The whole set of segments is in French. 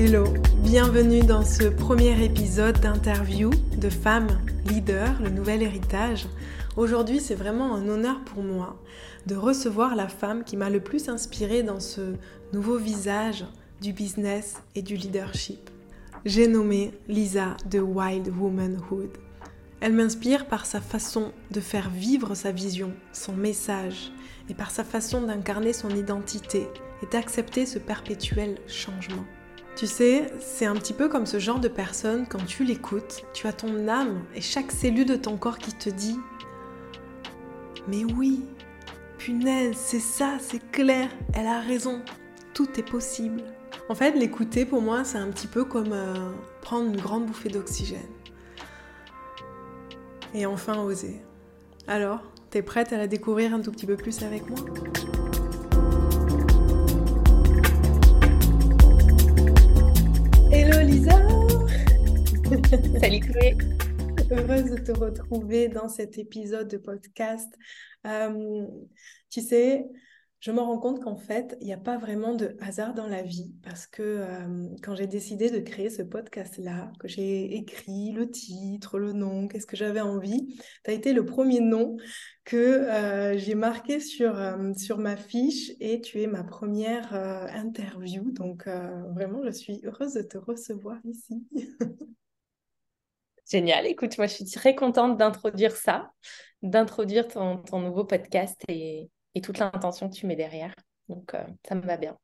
Hello, bienvenue dans ce premier épisode d'interview de Femmes Leaders, le nouvel héritage. Aujourd'hui, c'est vraiment un honneur pour moi de recevoir la femme qui m'a le plus inspirée dans ce nouveau visage du business et du leadership. J'ai nommé Lisa de Wild Womanhood. Elle m'inspire par sa façon de faire vivre sa vision, son message, et par sa façon d'incarner son identité et d'accepter ce perpétuel changement. Tu sais, c'est un petit peu comme ce genre de personne, quand tu l'écoutes, tu as ton âme et chaque cellule de ton corps qui te dit Mais oui, punaise, c'est ça, c'est clair, elle a raison, tout est possible. En fait, l'écouter pour moi, c'est un petit peu comme euh, prendre une grande bouffée d'oxygène. Et enfin oser. Alors, t'es prête à la découvrir un tout petit peu plus avec moi? Hello Lisa Salut Chloé Heureuse de te retrouver dans cet épisode de podcast. Euh, tu sais, je me rends compte qu'en fait, il n'y a pas vraiment de hasard dans la vie parce que euh, quand j'ai décidé de créer ce podcast-là, que j'ai écrit le titre, le nom, qu'est-ce que j'avais envie, tu as été le premier nom que euh, j'ai marqué sur, euh, sur ma fiche et tu es ma première interview. Donc vraiment, je suis heureuse de te recevoir ici. Génial, écoute, moi je suis très contente d'introduire ça, d'introduire ton, ton nouveau podcast et, et toute l'intention que tu mets derrière. Donc, euh, ça me va bien.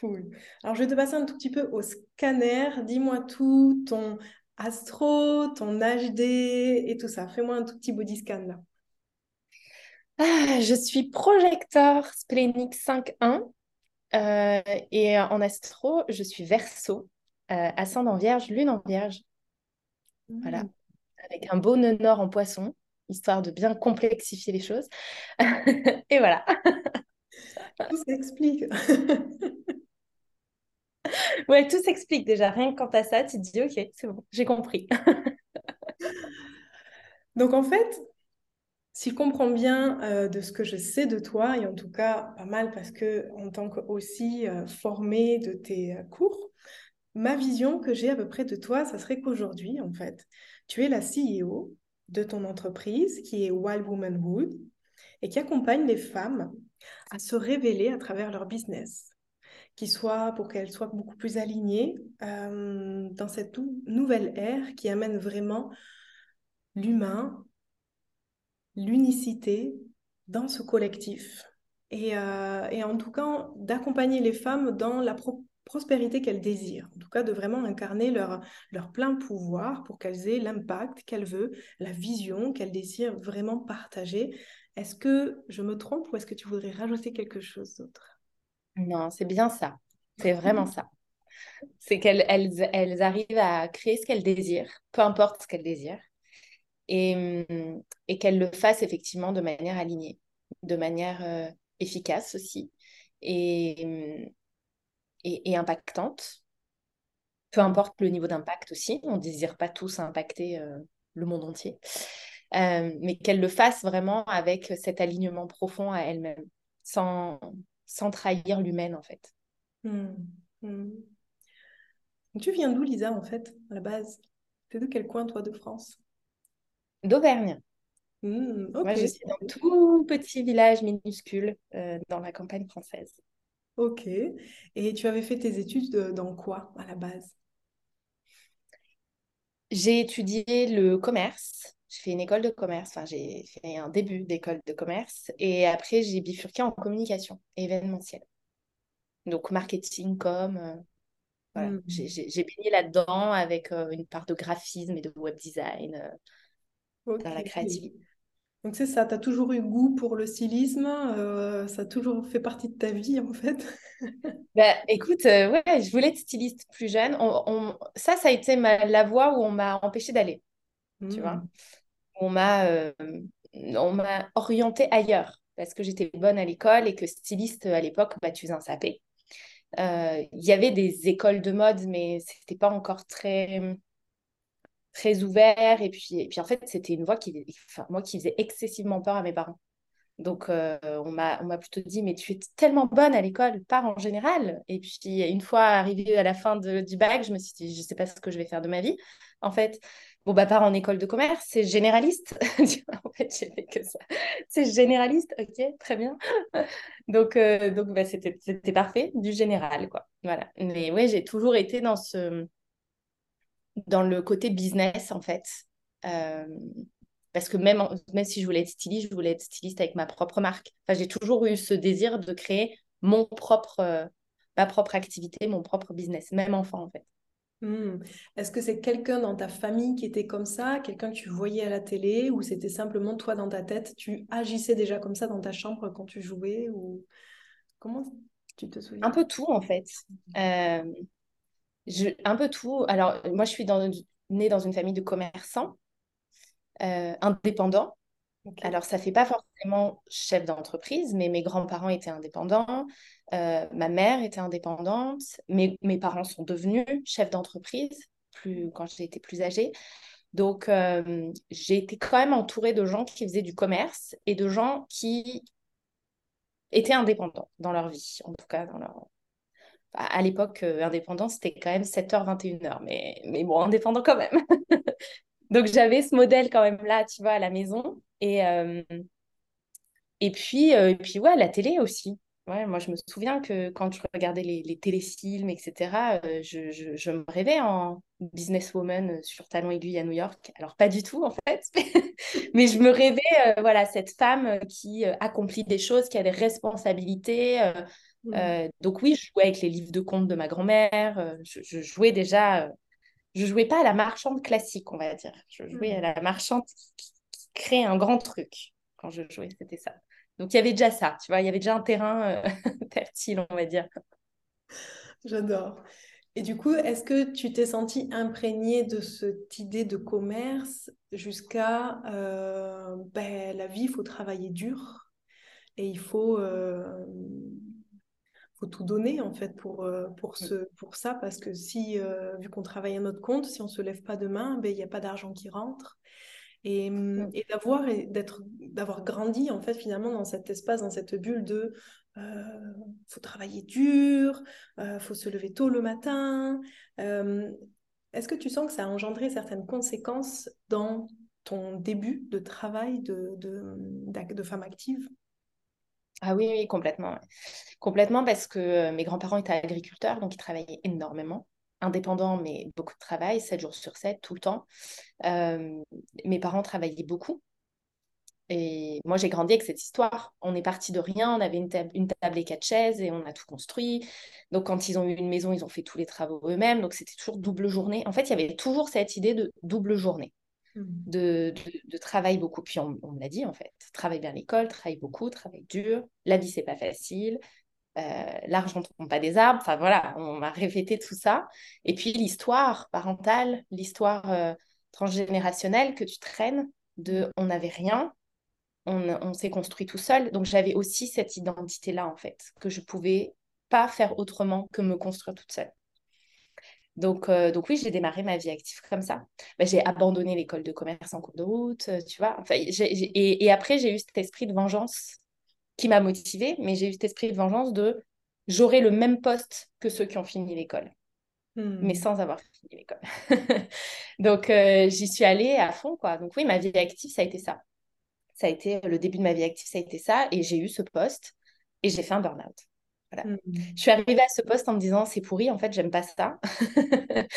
Cool. Alors, je vais te passer un tout petit peu au scanner. Dis-moi tout, ton astro, ton HD et tout ça. Fais-moi un tout petit body scan là. Ah, je suis projecteur splénique 5.1 euh, et en astro, je suis verso, euh, ascendant vierge, lune en vierge. Voilà, mmh. avec un beau nœud nord en poisson histoire de bien complexifier les choses. et voilà. tout s'explique. ouais, tout s'explique déjà. Rien que quant à ça, tu te dis, ok, c'est bon, j'ai compris. Donc en fait, si je comprends bien euh, de ce que je sais de toi, et en tout cas pas mal parce que en tant que aussi euh, formée de tes euh, cours, ma vision que j'ai à peu près de toi, ça serait qu'aujourd'hui, en fait, tu es la CEO de ton entreprise qui est Wild Womanhood et qui accompagne les femmes à se révéler à travers leur business, qui soit pour qu'elles soient beaucoup plus alignées dans cette nouvelle ère qui amène vraiment l'humain, l'unicité dans ce collectif. Et, euh, et, en tout cas, d'accompagner les femmes dans la, pro prospérité qu'elles désirent, en tout cas de vraiment incarner leur, leur plein pouvoir pour qu'elles aient l'impact qu'elles veulent, la vision qu'elles désirent vraiment partager. Est-ce que je me trompe ou est-ce que tu voudrais rajouter quelque chose d'autre? Non, c'est bien ça. C'est vraiment ça. C'est qu'elles elles, elles arrivent à créer ce qu'elles désirent, peu importe ce qu'elles désirent, et, et qu'elles le fassent effectivement de manière alignée, de manière euh, efficace aussi. Et, et, impactante. Peu importe le niveau d'impact aussi, on ne désire pas tous impacter euh, le monde entier, euh, mais qu'elle le fasse vraiment avec cet alignement profond à elle-même, sans, sans trahir l'humaine en fait. Mmh. Mmh. Tu viens d'où Lisa en fait, à la base? Es de quel coin toi de France? D'Auvergne. Mmh, Moi, je suis dans un tout petit village minuscule euh, dans la campagne française. Ok. Et tu avais fait tes études dans quoi à la base? J'ai étudié le commerce. J'ai fait une école de commerce. Enfin, j'ai fait un début d'école de commerce. Et après, j'ai bifurqué en communication événementielle. Donc, marketing, com. Euh, voilà. Mmh. J'ai baigné là-dedans avec euh, une part de graphisme et de web design euh, dans la créativité. Donc c'est ça, tu as toujours eu goût pour le stylisme, euh, ça a toujours fait partie de ta vie en fait. bah, écoute, euh, ouais, je voulais être styliste plus jeune. On, Ça, ça a été ma... la voie où on m'a empêché d'aller, tu vois. Mmh. On m'a euh, on m'a orientée ailleurs parce que j'étais bonne à l'école et que styliste à l'époque, bah, tu faisais un sapé. Il y avait des écoles de mode, mais c'était pas encore très très ouvert. Et puis, et puis en fait, c'était une voix qui, moi, qui faisait excessivement peur à mes parents. Donc, euh, on m'a plutôt dit, mais tu es tellement bonne à l'école, pas en général. Et puis, une fois arrivée à la fin de, du bac, je me suis dit, je ne sais pas ce que je vais faire de ma vie. En fait, bon, bah, part en école de commerce, c'est généraliste. en fait, j'ai fait que ça. C'est généraliste, ok, très bien. donc, euh, donc bah, c'était parfait, du général, quoi. Voilà. Mais ouais, j'ai toujours été dans ce dans le côté business, en fait. Euh, parce que même, même si je voulais être styliste, je voulais être styliste avec ma propre marque. Enfin, j'ai toujours eu ce désir de créer mon propre, euh, ma propre activité, mon propre business, même enfant, en fait. Hmm. Est-ce que c'est quelqu'un dans ta famille qui était comme ça, quelqu'un que tu voyais à la télé, ou c'était simplement toi dans ta tête, tu agissais déjà comme ça dans ta chambre quand tu jouais, ou comment tu te souviens Un peu tout en fait. Euh, un peu tout. Alors, moi, je suis dans, née dans une famille de commerçants euh, indépendants. Alors, ça ne fait pas forcément chef d'entreprise, mais mes grands-parents étaient indépendants, euh, ma mère était indépendante, mes, mes parents sont devenus chefs d'entreprise plus, quand j'ai été plus âgée. Donc, euh, j'ai été quand même entourée de gens qui faisaient du commerce et de gens qui étaient indépendants dans leur vie, en tout cas dans leur, à l'époque, euh, indépendant, c'était quand même 7h, 21h, mais, mais bon, indépendant quand même. Donc, j'avais ce modèle quand même là, tu vois, à la maison. Et, euh, et, puis, euh, et puis, ouais, la télé aussi. Ouais, moi, je me souviens que quand je regardais les, les téléfilms, etc., je, je, je, me rêvais en businesswoman sur Talon Aiguille à New York. Alors, pas du tout, en fait, mais je me rêvais, voilà, cette femme qui accomplit des choses, qui a des responsabilités, Mmh. Euh, donc oui, je jouais avec les livres de contes de ma grand-mère. Euh, je, jouais déjà, euh, je jouais pas à la marchande classique, on va dire. Je jouais à mmh. la marchande qui, crée un grand truc quand je jouais, c'était ça. Donc il y avait déjà ça, tu vois, il y avait déjà un terrain fertile, on va dire. J'adore. Et du coup, est-ce que tu t'es sentie imprégnée de cette idée de commerce jusqu'à ben, la vie, il faut travailler dur et il faut faut tout donner en fait pour, euh, pour, mm. ce, pour ça parce que si, euh, vu qu'on travaille à notre compte, si on se lève pas demain, ben, il n'y a pas d'argent qui rentre. Et, mm, et d'avoir, d'être, d'avoir grandi en fait finalement dans cet espace, dans cette bulle de euh, faut travailler dur, euh, faut se lever tôt le matin. est-ce que tu sens que ça a engendré certaines conséquences dans ton début de travail de, de, de femme active? Ah oui, complètement. Complètement parce que euh, mes grands-parents étaient agriculteurs, donc ils travaillaient énormément, indépendants, mais beaucoup de travail, 7 jours sur 7, tout le temps. Mes parents travaillaient beaucoup. Et moi, j'ai grandi avec cette histoire. On est parti de rien, on avait une, une table et quatre chaises et on a tout construit. Donc, quand ils ont eu une maison, ils ont fait tous les travaux eux-mêmes. Donc, c'était toujours double journée. En fait, il y avait toujours cette idée de double journée. Mmh. de, de, travail beaucoup. Puis on, on me l'a dit en fait, travaille bien l'école, travaille beaucoup, travaille dur. La vie, c'est pas facile. Euh, l'argent ne tombe pas des arbres. Enfin voilà, on m'a répété tout ça. Et puis l'histoire parentale, l'histoire euh, transgénérationnelle que tu traînes de on n'avait rien, on, on s'est construit tout seul. Donc j'avais aussi cette identité-là en fait, que je pouvais pas faire autrement que me construire toute seule. Donc, euh, donc oui, j'ai démarré ma vie active comme ça. Bah, j'ai abandonné l'école de commerce en cours de route, euh, tu vois. Enfin, et, et, après, j'ai eu cet esprit de vengeance qui m'a motivée, mais j'ai eu cet esprit de vengeance de j'aurai le même poste que ceux qui ont fini l'école, mais hmm. sans avoir fini l'école. donc, euh, j'y suis allée à fond, quoi. Donc oui, ma vie active, ça a été ça. Ça a été le début de ma vie active, ça a été ça. Et j'ai eu ce poste et j'ai fait un burn-out. Mmh. Je suis arrivée à ce poste en me disant c'est pourri, en fait, j'aime pas ça.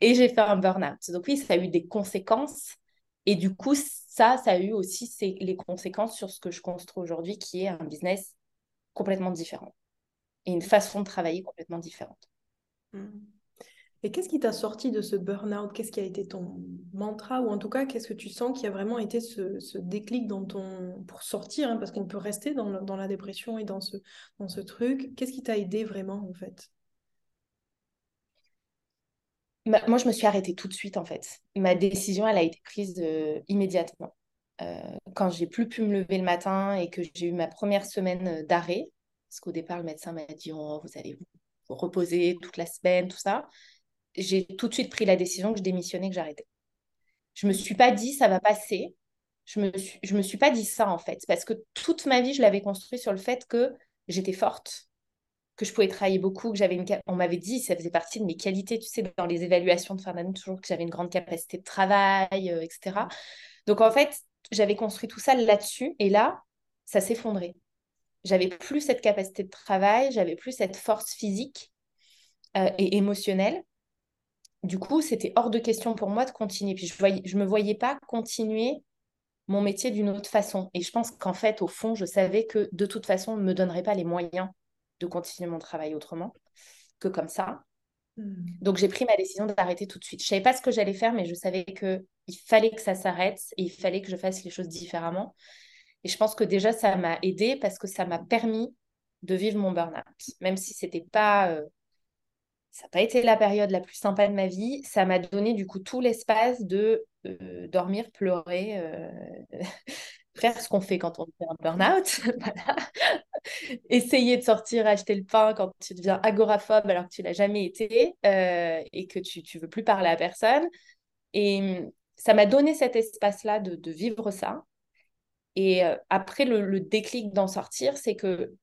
et j'ai fait un burn-out. Donc oui, ça a eu des conséquences. Et du coup, ça, ça a eu aussi les conséquences sur ce que je construis aujourd'hui, qui est un business complètement différent. Et une façon de travailler complètement différente. Mmh. Et qu'est-ce qui t'a sorti de ce burn-out? Qu'est-ce qui a été ton mantra? Ou en tout cas, qu'est-ce que tu sens qui a vraiment été ce, déclic dans ton... pour sortir hein, Parce qu'on peut rester dans, la dépression et dans ce, truc. Qu'est-ce qui t'a aidé vraiment en fait? Moi, je me suis arrêtée tout de suite en fait. Ma décision, elle a été prise euh, immédiatement. Euh, quand j'ai plus pu me lever le matin et que j'ai eu ma première semaine euh, d'arrêt, parce qu'au départ, le médecin m'a dit oh, vous allez vous reposer toute la semaine, tout ça j'ai tout de suite pris la décision que je démissionnais, que j'arrêtais. Je me suis pas dit ça va passer. je me me suis pas dit ça en fait, parce que toute ma vie, je l'avais construit sur le fait que j'étais forte, que je pouvais travailler beaucoup, que j'avais une, on m'avait dit, ça faisait partie de mes qualités, tu sais, dans les évaluations de fin d'année, toujours que j'avais une grande capacité de travail, euh, etc. Donc en fait, j'avais construit tout ça là-dessus, et là, ça s'effondrait. J'avais plus cette capacité de travail, j'avais plus cette force physique euh, et émotionnelle. Du coup, c'était hors de question pour moi de continuer. Puis je ne je me voyais pas continuer mon métier d'une autre façon. Et je pense qu'en fait, au fond, je savais que de toute façon, on ne me donnerait pas les moyens de continuer mon travail autrement que comme ça. Hmm. Donc j'ai pris ma décision d'arrêter tout de suite. Je savais pas ce que j'allais faire, mais je savais que il fallait que ça s'arrête et il fallait que je fasse les choses différemment. Et je pense que déjà ça m'a aidé parce que ça m'a permis de vivre mon burn-out, même si c'était pas euh, ça n'a pas été la période la plus sympa de ma vie. Ça m'a donné du coup tout l'espace de euh, dormir, pleurer, euh, faire ce qu'on fait quand on fait un burn-out. Essayer de sortir, acheter le pain quand tu deviens agoraphobe alors que tu l'as jamais été euh, et que tu ne veux plus parler à personne. Et hum, ça m'a donné cet espace-là de, vivre ça. Et après, le déclic d'en sortir, c'est que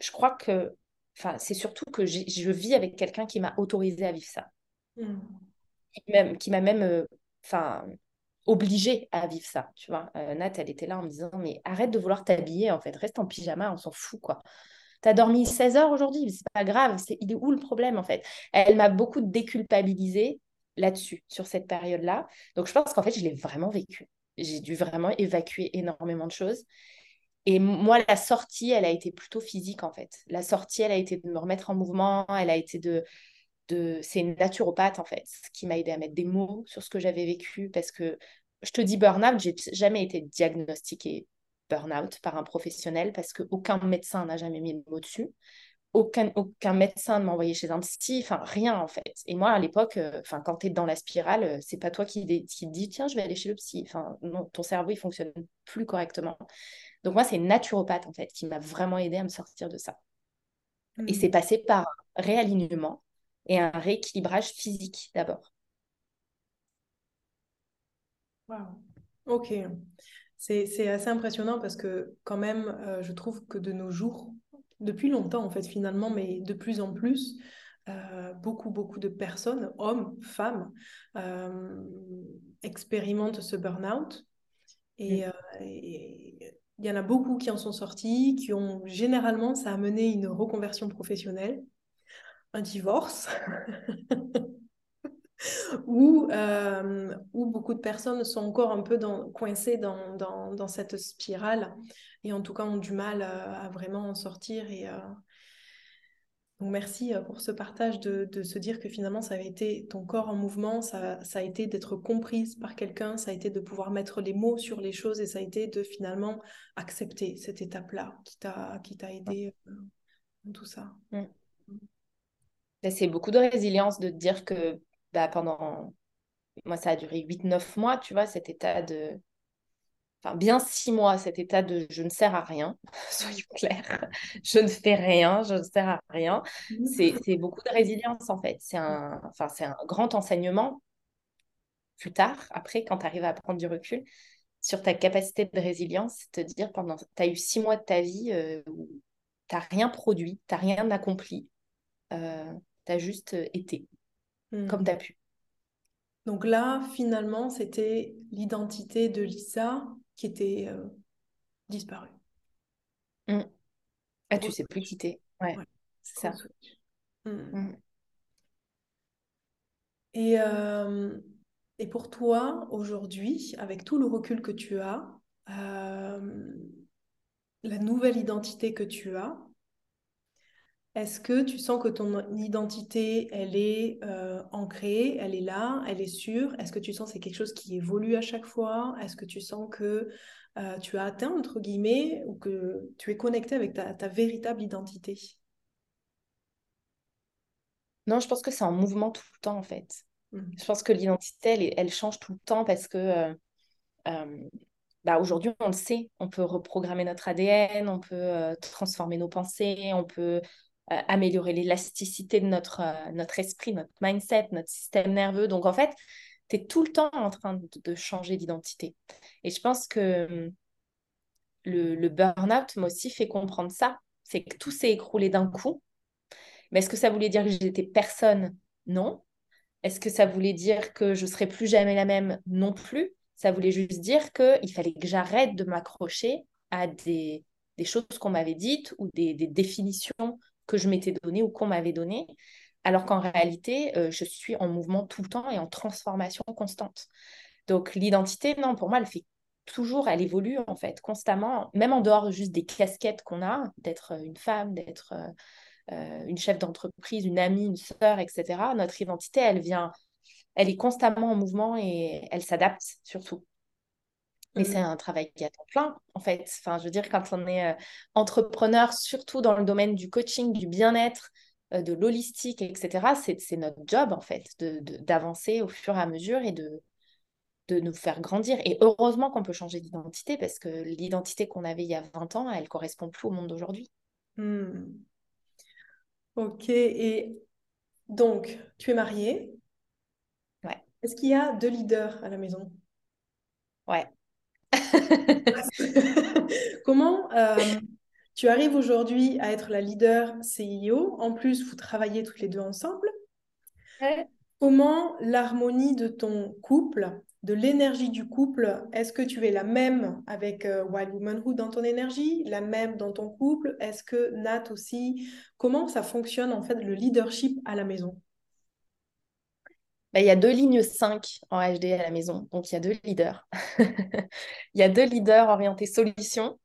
je crois que Enfin, c'est surtout que je vis avec quelqu'un qui m'a autorisé à vivre ça. Mmh. Qui m'a même euh, enfin, obligée à vivre ça. Tu vois, euh, Nat, elle était là en me disant Mais arrête de vouloir t'habiller, en fait, reste en pyjama, on s'en fout, quoi. T'as dormi 16 heures aujourd'hui, c'est pas grave, c'est il est où le problème en fait? Elle m'a beaucoup déculpabilisée là-dessus, sur cette période-là. Donc je pense qu'en fait, je l'ai vraiment vécu. J'ai dû vraiment évacuer énormément de choses. Et moi, la sortie, elle a été plutôt physique, en fait. La sortie, elle a été de me remettre en mouvement, elle a été de... de... C'est une naturopathe, en fait, qui m'a aidé à mettre des mots sur ce que j'avais vécu, parce que je te dis burn-out, j'ai jamais été diagnostiquée burn-out par un professionnel, parce qu'aucun médecin n'a jamais mis le mot dessus. Aucun, aucun médecin ne m'a envoyé chez un psy, enfin rien en fait. Et moi à l'époque, euh, enfin quand tu es dans la spirale, euh, c'est pas toi qui, qui te dis tiens je vais aller chez le psy. Enfin non, ton cerveau il fonctionne plus correctement. Donc moi, c'est une naturopathe en fait qui m'a vraiment aidé à me sortir de ça. Et c'est mmh. passé par un réalignement et un rééquilibrage physique d'abord. Wow. Ok. C'est assez impressionnant parce que quand même, euh, je trouve que de nos jours, depuis longtemps en fait finalement, mais de plus en plus, euh, beaucoup, beaucoup de personnes, hommes, femmes, euh, expérimentent ce burn-out. Et, mmh. et, il y en a beaucoup qui en sont sortis, qui ont généralement, ça a mené une reconversion professionnelle, un divorce, où, euh, où beaucoup de personnes sont encore un peu coincées dans, cette spirale et en tout cas ont du mal à, vraiment en sortir et, euh, donc merci euh, pour ce partage de, se dire que finalement ça a été ton corps en mouvement, ça, a été d'être comprise par quelqu'un, ça a été de pouvoir mettre les mots sur les choses et ça a été de finalement accepter cette étape-là qui t'a aidé euh, dans tout ça. Mm. C'est beaucoup de résilience de te dire que bah, pendant moi ça a duré 8-9 mois, tu vois, cet état de enfin bien six mois, cet état de je ne sers à rien, soyons clairs, je ne fais rien, je ne sers à rien. C'est beaucoup de résilience en fait. C'est un, enfin, un grand enseignement plus tard, après, quand tu arrives à prendre du recul sur ta capacité de résilience, te dire pendant, tu as eu six mois de ta vie euh, où tu n'as rien produit, tu n'as rien accompli, euh, tu as juste été comme mmh. tu as pu. Donc là, finalement, c'était l'identité de Lisa qui était euh, disparu. Mm. Ah, tu sais plus quitter. Ouais, c'est ça. Mm. Mm. Et, euh, et pour toi, aujourd'hui, avec tout le recul que tu as, euh, la nouvelle identité que tu as, est-ce que tu sens que ton identité, elle est euh, ancrée, elle est là, elle est sûre? Est-ce que tu sens que c'est quelque chose qui évolue à chaque fois? Est-ce que tu sens que euh, tu as atteint, entre guillemets, ou que tu es connecté avec ta, véritable identité? Non, je pense que c'est en mouvement tout le temps, en fait. Mmh. Je pense que l'identité, elle, change tout le temps parce que... Euh, bah aujourd'hui, on le sait, on peut reprogrammer notre ADN, on peut transformer nos pensées, on peut améliorer l'élasticité de notre, euh, notre esprit, notre mindset, notre système nerveux. Donc en fait, tu es tout le temps en train de, changer d'identité. Et je pense que hum, le, le burn-out m'a aussi fait comprendre ça. C'est que tout s'est écroulé d'un coup. Mais est-ce que ça voulait dire que j'étais personne? Non. Est-ce que ça voulait dire que je serais plus jamais la même? Non plus. Ça voulait juste dire qu'il fallait que j'arrête de m'accrocher à des, des choses qu'on m'avait dites ou des, des, définitions que je m'étais données ou qu'on m'avait données, alors qu'en réalité, euh, je suis en mouvement tout le temps et en transformation constante. Donc l'identité, non, pour moi, elle fait toujours, elle évolue en fait constamment, même en dehors juste des casquettes qu'on a, d'être une femme, d'être euh, euh, une chef d'entreprise, une amie, une sœur, etc. Notre identité, elle vient, elle est constamment en mouvement et elle s'adapte surtout. Mais c'est mmh. un travail qui a temps plein, en fait. Enfin, je veux dire, quand on est euh, entrepreneur, surtout dans le domaine du coaching, du bien-être, de l'holistique, etc., c'est notre job, en fait, d'avancer de, au fur et à mesure et de, de nous faire grandir. Et heureusement qu'on peut changer d'identité parce que l'identité qu'on avait il y a 20 ans, elle correspond plus au monde d'aujourd'hui. Hmm. Ok, et donc, tu es mariée. Ouais. Est-ce qu'il y a deux leaders à la maison? Ouais. Comment euh, tu arrives aujourd'hui à être la leader CEO En plus, vous travaillez toutes les deux ensemble. Ouais. Comment l'harmonie de ton couple de l'énergie du couple. Est-ce que tu es la même avec euh, Wild Womanhood dans ton énergie, la même dans ton couple? Est-ce que Nat aussi Comment ça fonctionne en fait le leadership à la maison? Bah, il y a deux lignes 5 en HD à la maison, donc il y a deux leaders. il y a deux leaders orientés solutions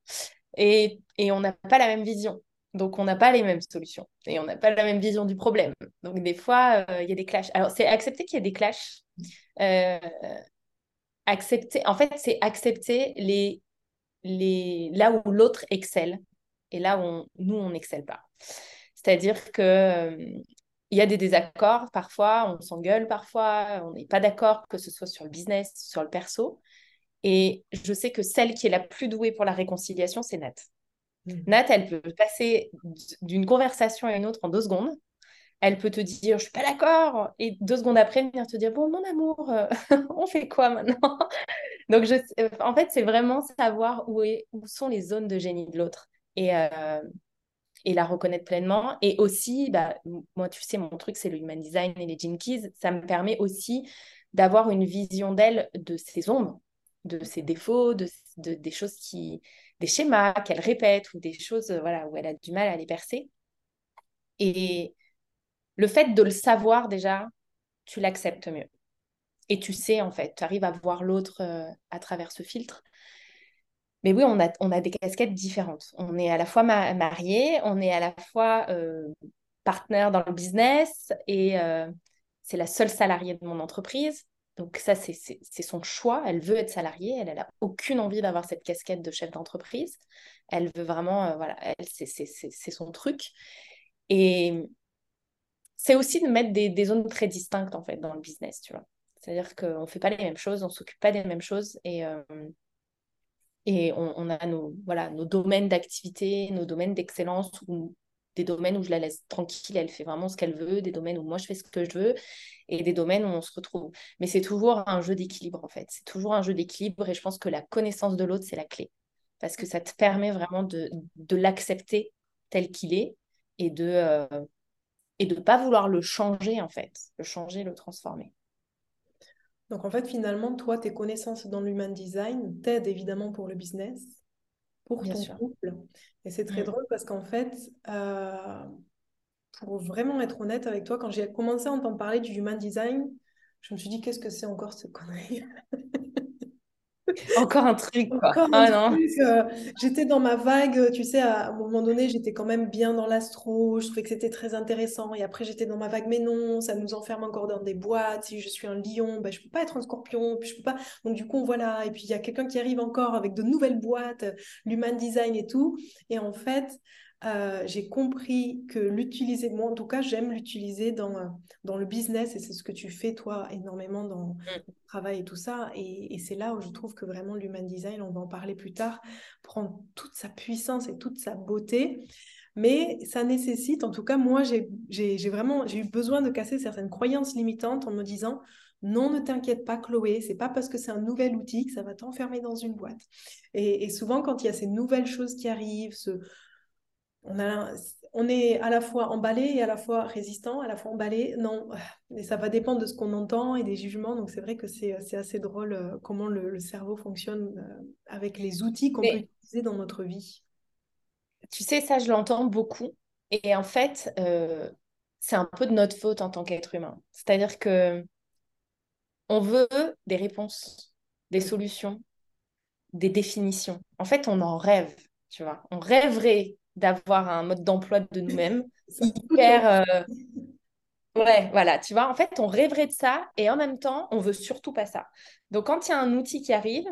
et, et on n'a pas la même vision. Donc, on n'a pas les mêmes solutions et on n'a pas la même vision du problème. Donc, des fois, euh, il y a des clashs. Alors, c'est accepter qu'il y ait des clashs. Euh, accepter, en fait, c'est accepter les, les, là où l'autre excelle et là où nous, on n'excelle pas. C'est-à-dire que euh, il y a des désaccords parfois, on s'engueule parfois, on n'est pas d'accord, que ce soit sur le business, sur le perso. Et je sais que celle qui est la plus douée pour la réconciliation, c'est Nat. Mmh. Nat, elle peut passer d'une conversation à une autre en deux secondes elle peut te dire je suis pas d'accord et deux secondes après venir te dire bon mon amour euh, on fait quoi maintenant? Donc je, euh, en fait c'est vraiment savoir où, est, où sont les zones de génie de l'autre et euh, et la reconnaître pleinement et aussi bah, moi tu sais mon truc c'est le human design et les gene keys ça me permet aussi d'avoir une vision d'elle de ses ombres de ses défauts de, de, des choses qui des schémas qu'elle répète ou des choses voilà où elle a du mal à les percer et le fait de le savoir déjà, tu l'acceptes mieux. Et tu sais, en fait, tu arrives à voir l'autre euh, à travers ce filtre. Mais oui, on a, des casquettes différentes. On est à la fois marié, on est à la fois euh, partenaire dans le business et euh, c'est la seule salariée de mon entreprise. Donc ça, c'est son choix. Elle veut être salariée. Elle n'a aucune envie d'avoir cette casquette de chef d'entreprise. Elle veut vraiment, voilà, c'est son truc. Et, c'est aussi de mettre des, zones très distinctes en fait dans le business, tu vois. C'est-à-dire qu'on ne fait pas les mêmes choses, on ne s'occupe pas des mêmes choses et, euh, et on, a nos, voilà, nos domaines d'activité, nos domaines d'excellence ou des domaines où je la laisse tranquille, elle fait vraiment ce qu'elle veut, des domaines où moi je fais ce que je veux et des domaines où on se retrouve. Mais c'est toujours un jeu d'équilibre en fait. C'est toujours un jeu d'équilibre et je pense que la connaissance de l'autre, c'est la clé. Parce que ça te permet vraiment de, l'accepter tel qu'il est et de, euh, et de ne pas vouloir le changer, en fait, le changer, le transformer. Donc, en fait, finalement, toi, tes connaissances dans l'human design t'aident évidemment pour le business, pour ton couple. Et c'est très mm. drôle parce qu'en fait, euh, pour vraiment être honnête avec toi, quand j'ai commencé à entendre parler du human design, je me suis dit, qu'est-ce que c'est encore ce connerie? Encore un truc, quoi. ah, non. Euh, j'étais dans ma vague, tu sais, à un moment donné, j'étais quand même bien dans l'astro, je trouvais que c'était très intéressant. Et après, j'étais dans ma vague, mais non, ça nous enferme encore dans des boîtes. Si je suis un lion, ben, je peux pas être un scorpion, puis je peux pas. Donc, du coup, voilà. Et puis, il y a quelqu'un qui arrive encore avec de nouvelles boîtes, l'human design et tout. Et en fait, euh, j'ai compris que l'utiliser, moi en tout cas, j'aime l'utiliser dans, euh, dans le business et c'est ce que tu fais toi énormément dans mmh. le travail et tout ça. Et, c'est là où je trouve que vraiment l'human design, on va en parler plus tard, prend toute sa puissance et toute sa beauté. Mais ça nécessite, en tout cas, moi, j'ai vraiment j'ai eu besoin de casser certaines croyances limitantes en me disant Non, ne t'inquiète pas, Chloé, c'est pas parce que c'est un nouvel outil que ça va t'enfermer dans une boîte. Et, souvent, quand il y a ces nouvelles choses qui arrivent, on, a, on est à la fois emballé et à la fois résistant, à la fois emballé. Non, et ça va dépendre de ce qu'on entend et des jugements. Donc, c'est vrai que c'est assez drôle euh, comment le, cerveau fonctionne euh, avec les outils qu'on peut utiliser dans notre vie. Tu sais, ça, je l'entends beaucoup. Et en fait, euh, c'est un peu de notre faute en tant qu'être humain. C'est-à-dire que on veut des réponses, des solutions, des définitions. En fait, on en rêve, tu vois. On rêverait d'avoir un mode d'emploi de nous-mêmes hyper... Euh, ouais, voilà, tu vois. En fait, on rêverait de ça et en même temps, on veut surtout pas ça. Donc, quand il y a un outil qui arrive,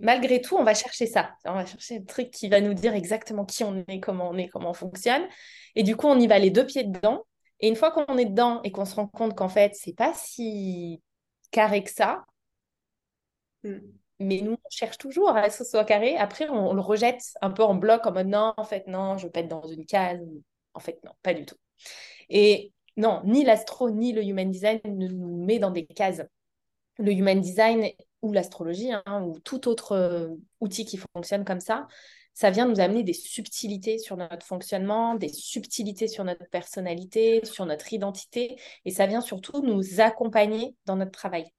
malgré tout, on va chercher ça. On va chercher un truc qui va nous dire exactement qui on est, comment on est, comment on fonctionne. Et du coup, on y va les deux pieds dedans. Et une fois qu'on est dedans et qu'on se rend compte qu'en fait, c'est pas si carré que ça, mm. Mais nous, on cherche toujours à ce soit carré. Après, on, le rejette un peu en bloc, en mode non, en fait, non, je être dans une case. En fait, non, pas du tout. Et non, ni l'astro, ni le human design ne nous met dans des cases. Le human design ou l'astrologie, hein, ou tout autre euh, outil qui fonctionne comme ça, ça vient nous amener des subtilités sur notre fonctionnement, des subtilités sur notre personnalité, sur notre identité, et ça vient surtout nous accompagner dans notre travail.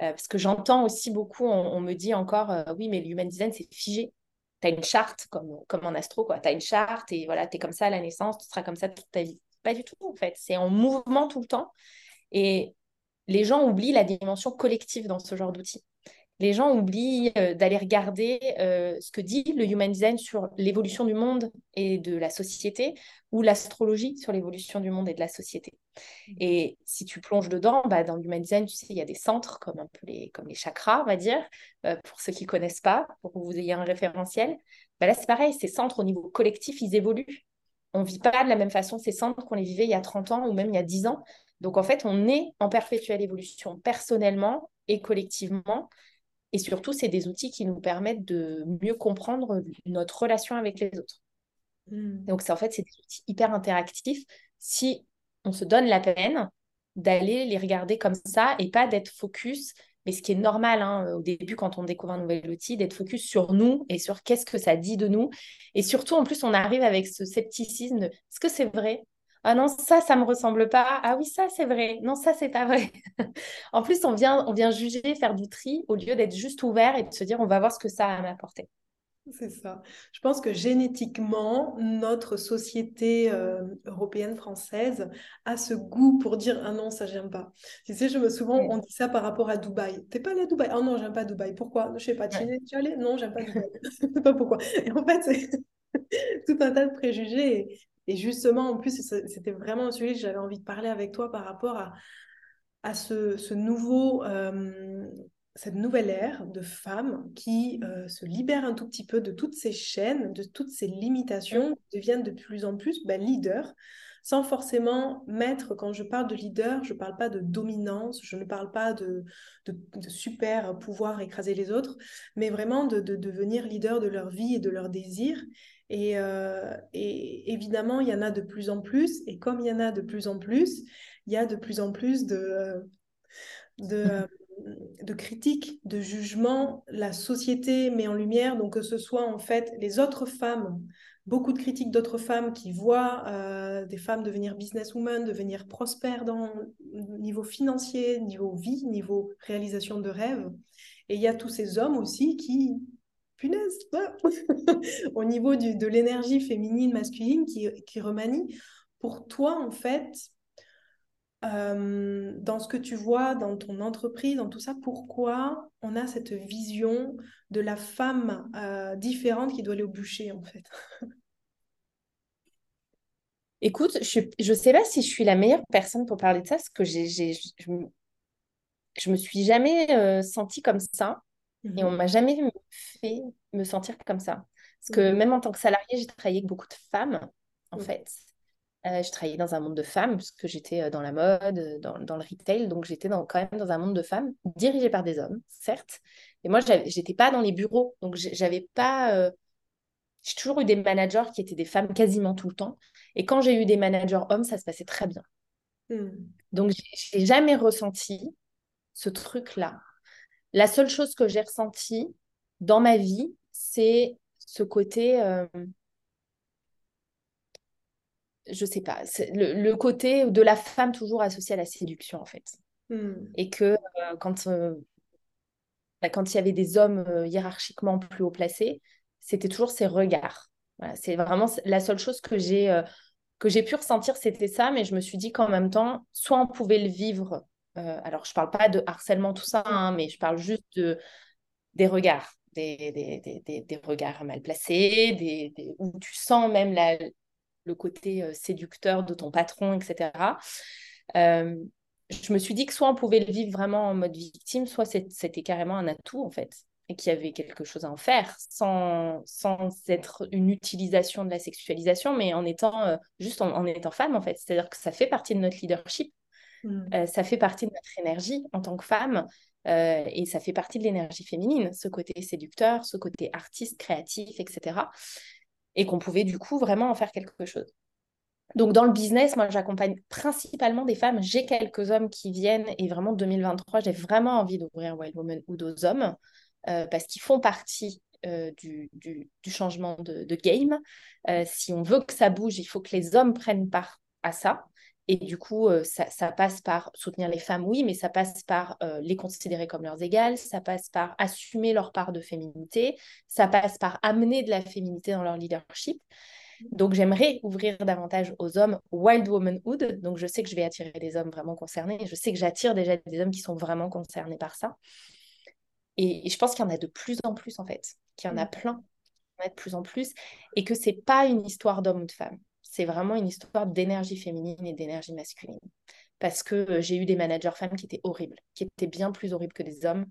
Euh, parce que j'entends aussi beaucoup, on, me dit encore, euh, oui, mais l'human design, c'est figé. Tu as une charte, comme, comme en astro, tu as une charte, et voilà, tu es comme ça à la naissance, tu seras comme ça toute ta vie. Pas du tout, en fait. C'est en mouvement tout le temps. Et les gens oublient la dimension collective dans ce genre d'outils les gens oublient euh, d'aller regarder ce que dit le human design sur l'évolution du monde et de la société ou l'astrologie sur l'évolution du monde et de la société. Et si tu plonges dedans, bah, dans l'human design, tu sais, il y a des centres comme un peu les, comme les chakras, on va dire, euh, pour ceux qui ne connaissent pas, pour que vous ayez un référentiel. Bah, là, c'est pareil, ces centres au niveau collectif, ils évoluent. On ne vit pas de la même façon ces centres qu'on les vivait il y a 30 ans ou même il y a 10 ans. Donc en fait, on est en perpétuelle évolution personnellement et collectivement. Et surtout, c'est des outils qui nous permettent de mieux comprendre notre relation avec les autres. Hmm. Donc, c'est en fait, c'est des outils hyper interactifs si on se donne la peine d'aller les regarder comme ça et pas d'être focus. Mais ce qui est normal hein, au début, quand on découvre un nouvel outil, d'être focus sur nous et sur qu'est-ce que ça dit de nous. Et surtout, en plus, on arrive avec ce scepticisme est-ce que c'est vrai? Ah non, ça, ça me ressemble pas. Ah oui, ça, c'est vrai. Non, ça, c'est pas vrai. en plus, on vient, on vient juger, faire du tri, au lieu d'être juste ouvert et de se dire, on va voir ce que ça a à m'apporter. C'est ça. Je pense que génétiquement, notre société euh, européenne française a ce goût pour dire ah non ça j'aime pas. Tu sais, je me souvent on dit ça par rapport à Dubaï. T'es pas allé à Dubaï? Ah non j'aime pas Dubaï. Pourquoi? Je sais pas. Tu es allé Non j'aime pas Dubaï. je sais pas pourquoi. Et en fait c'est tout un tas de préjugés. Et justement, en plus, c'était vraiment un sujet que j'avais envie de parler avec toi par rapport à, à ce, nouveau, euh, cette nouvelle ère de femmes qui euh, se libèrent un tout petit peu de toutes ces chaînes, de toutes ces limitations, deviennent de plus en plus ben, leaders, sans forcément mettre, quand je parle de leader, je ne parle pas de dominance, je ne parle pas de, de, super pouvoir écraser les autres, mais vraiment de, de devenir leader de leur vie et de leurs désirs euh, et, évidemment, il y en a de plus en plus. Et comme il y en a de plus en plus, il y a de plus en plus de, de, de critiques, de jugements. La société met en lumière, donc que ce soit en fait les autres femmes, beaucoup de critiques d'autres femmes qui voient euh, des femmes devenir businesswomen, devenir prospères dans niveau financier, niveau vie, niveau réalisation de rêves. Et il y a tous ces hommes aussi qui punaise, au niveau de l'énergie féminine, masculine qui, qui, remanie. Pour toi, en fait, euh, dans ce que tu vois, dans ton entreprise, dans tout ça, pourquoi on a cette vision de la femme euh, différente qui doit aller au bûcher, en fait? Écoute, je ne sais pas si je suis la meilleure personne pour parler de ça, parce que j'ai, je, je me suis jamais euh, sentie comme ça. Et on mhm. m'a jamais fait me sentir comme ça. Parce que mhm. même en tant que salariée, j'ai travaillé avec beaucoup de femmes, en fait. Euh, je travaillais dans un monde de femmes, puisque j'étais euh, dans la mode, euh, dans, dans le retail, donc j'étais quand même dans un monde de femmes, dirigé par des hommes, certes. Et moi, j'étais pas dans les bureaux, donc j'avais pas... J'ai toujours eu des managers qui étaient des femmes quasiment tout le temps. Et quand j'ai eu des managers hommes, ça se passait très bien. Hmm. Donc, j'ai jamais ressenti ce truc-là. La seule chose que j'ai ressentie dans ma vie, c'est ce côté, euh, je sais pas, le, le, côté de la femme toujours associée à la séduction en fait. Hmm. Et que euh, quand, euh, bah, quand il y avait des hommes hiérarchiquement plus haut placés, c'était toujours ces regards. c'est vraiment la seule chose que j'ai que j'ai pu ressentir, c'était ça, mais je me suis dit qu'en même temps, soit on pouvait le vivre. alors, je parle pas de harcèlement, tout ça, hein, mais je parle juste de, des regards des, regards mal placés, des, où tu sens même la, le côté euh, séducteur de ton patron, etc. Euh, je me suis dit que soit on pouvait le vivre vraiment en mode victime, soit c'était carrément un atout en fait, et qu'il y avait quelque chose à en faire, sans, sans être une utilisation de la sexualisation, mais en étant euh, juste en, étant femme en fait. C'est-à-dire que ça fait partie de notre leadership, mmh. ça fait partie de notre énergie en tant que femme, euh, et ça fait partie de l'énergie féminine, ce côté séducteur, ce côté artiste, créatif, etc. Et qu'on pouvait du coup vraiment en faire quelque chose. Donc dans le business, moi j'accompagne principalement des femmes. J'ai quelques hommes qui viennent et vraiment 2023, j'ai vraiment envie d'ouvrir Wild Woman ou aux hommes euh, parce qu'ils font partie euh, du, changement de, de game. si on veut que ça bouge, il faut que les hommes prennent part à ça. Et du coup, ça, passe par soutenir les femmes, oui, mais ça passe par euh, les considérer comme leurs égales, ça passe par assumer leur part de féminité, ça passe par amener de la féminité dans leur leadership. Donc, j'aimerais ouvrir davantage aux hommes Wild Womanhood. Donc, je sais que je vais attirer des hommes vraiment concernés. Je sais que j'attire déjà des hommes qui sont vraiment concernés par ça. Et, je pense qu'il y en a de plus en plus, en fait, qu'il y en a mm. plein, il y en a de plus en plus, et que c'est pas une histoire d'homme ou de femme c'est vraiment une histoire d'énergie féminine et d'énergie masculine. Parce que euh, j'ai eu des managers femmes qui étaient horribles, qui étaient bien plus horribles que des hommes,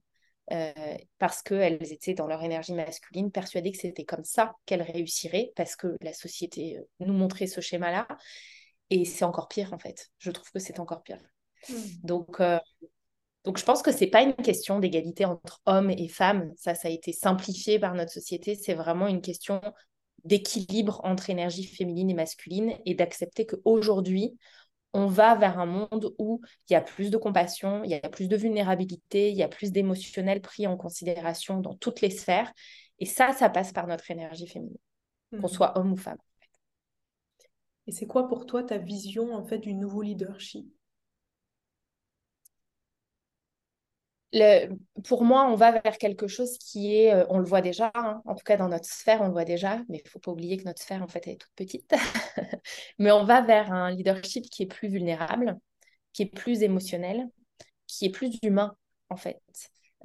euh, parce qu'elles étaient dans leur énergie masculine, persuadées que c'était comme ça qu'elles réussiraient, parce que la société euh, nous montrait ce schéma-là. Et c'est encore pire, en fait. Je trouve que c'est encore pire. Hmm. Donc, donc, je pense que ce n'est pas une question d'égalité entre hommes et femmes. Ça, ça a été simplifié par notre société. C'est vraiment une question d'équilibre entre énergie féminine et masculine et d'accepter qu'aujourd'hui, on va vers un monde où il y a plus de compassion, il y a plus de vulnérabilité, il y a plus d'émotionnel pris en considération dans toutes les sphères. Et ça, ça passe par notre énergie féminine, qu'on mhm. soit homme ou femme. Et c'est quoi pour toi ta vision en fait du nouveau leadership? Pour moi, on va vers quelque chose qui est, euh, on le voit déjà, hein, en tout cas dans notre sphère, on le voit déjà, mais il ne faut pas oublier que notre sphère, en fait, elle est toute petite. mais on va vers un leadership qui est plus vulnérable, qui est plus émotionnel, qui est plus humain, en fait.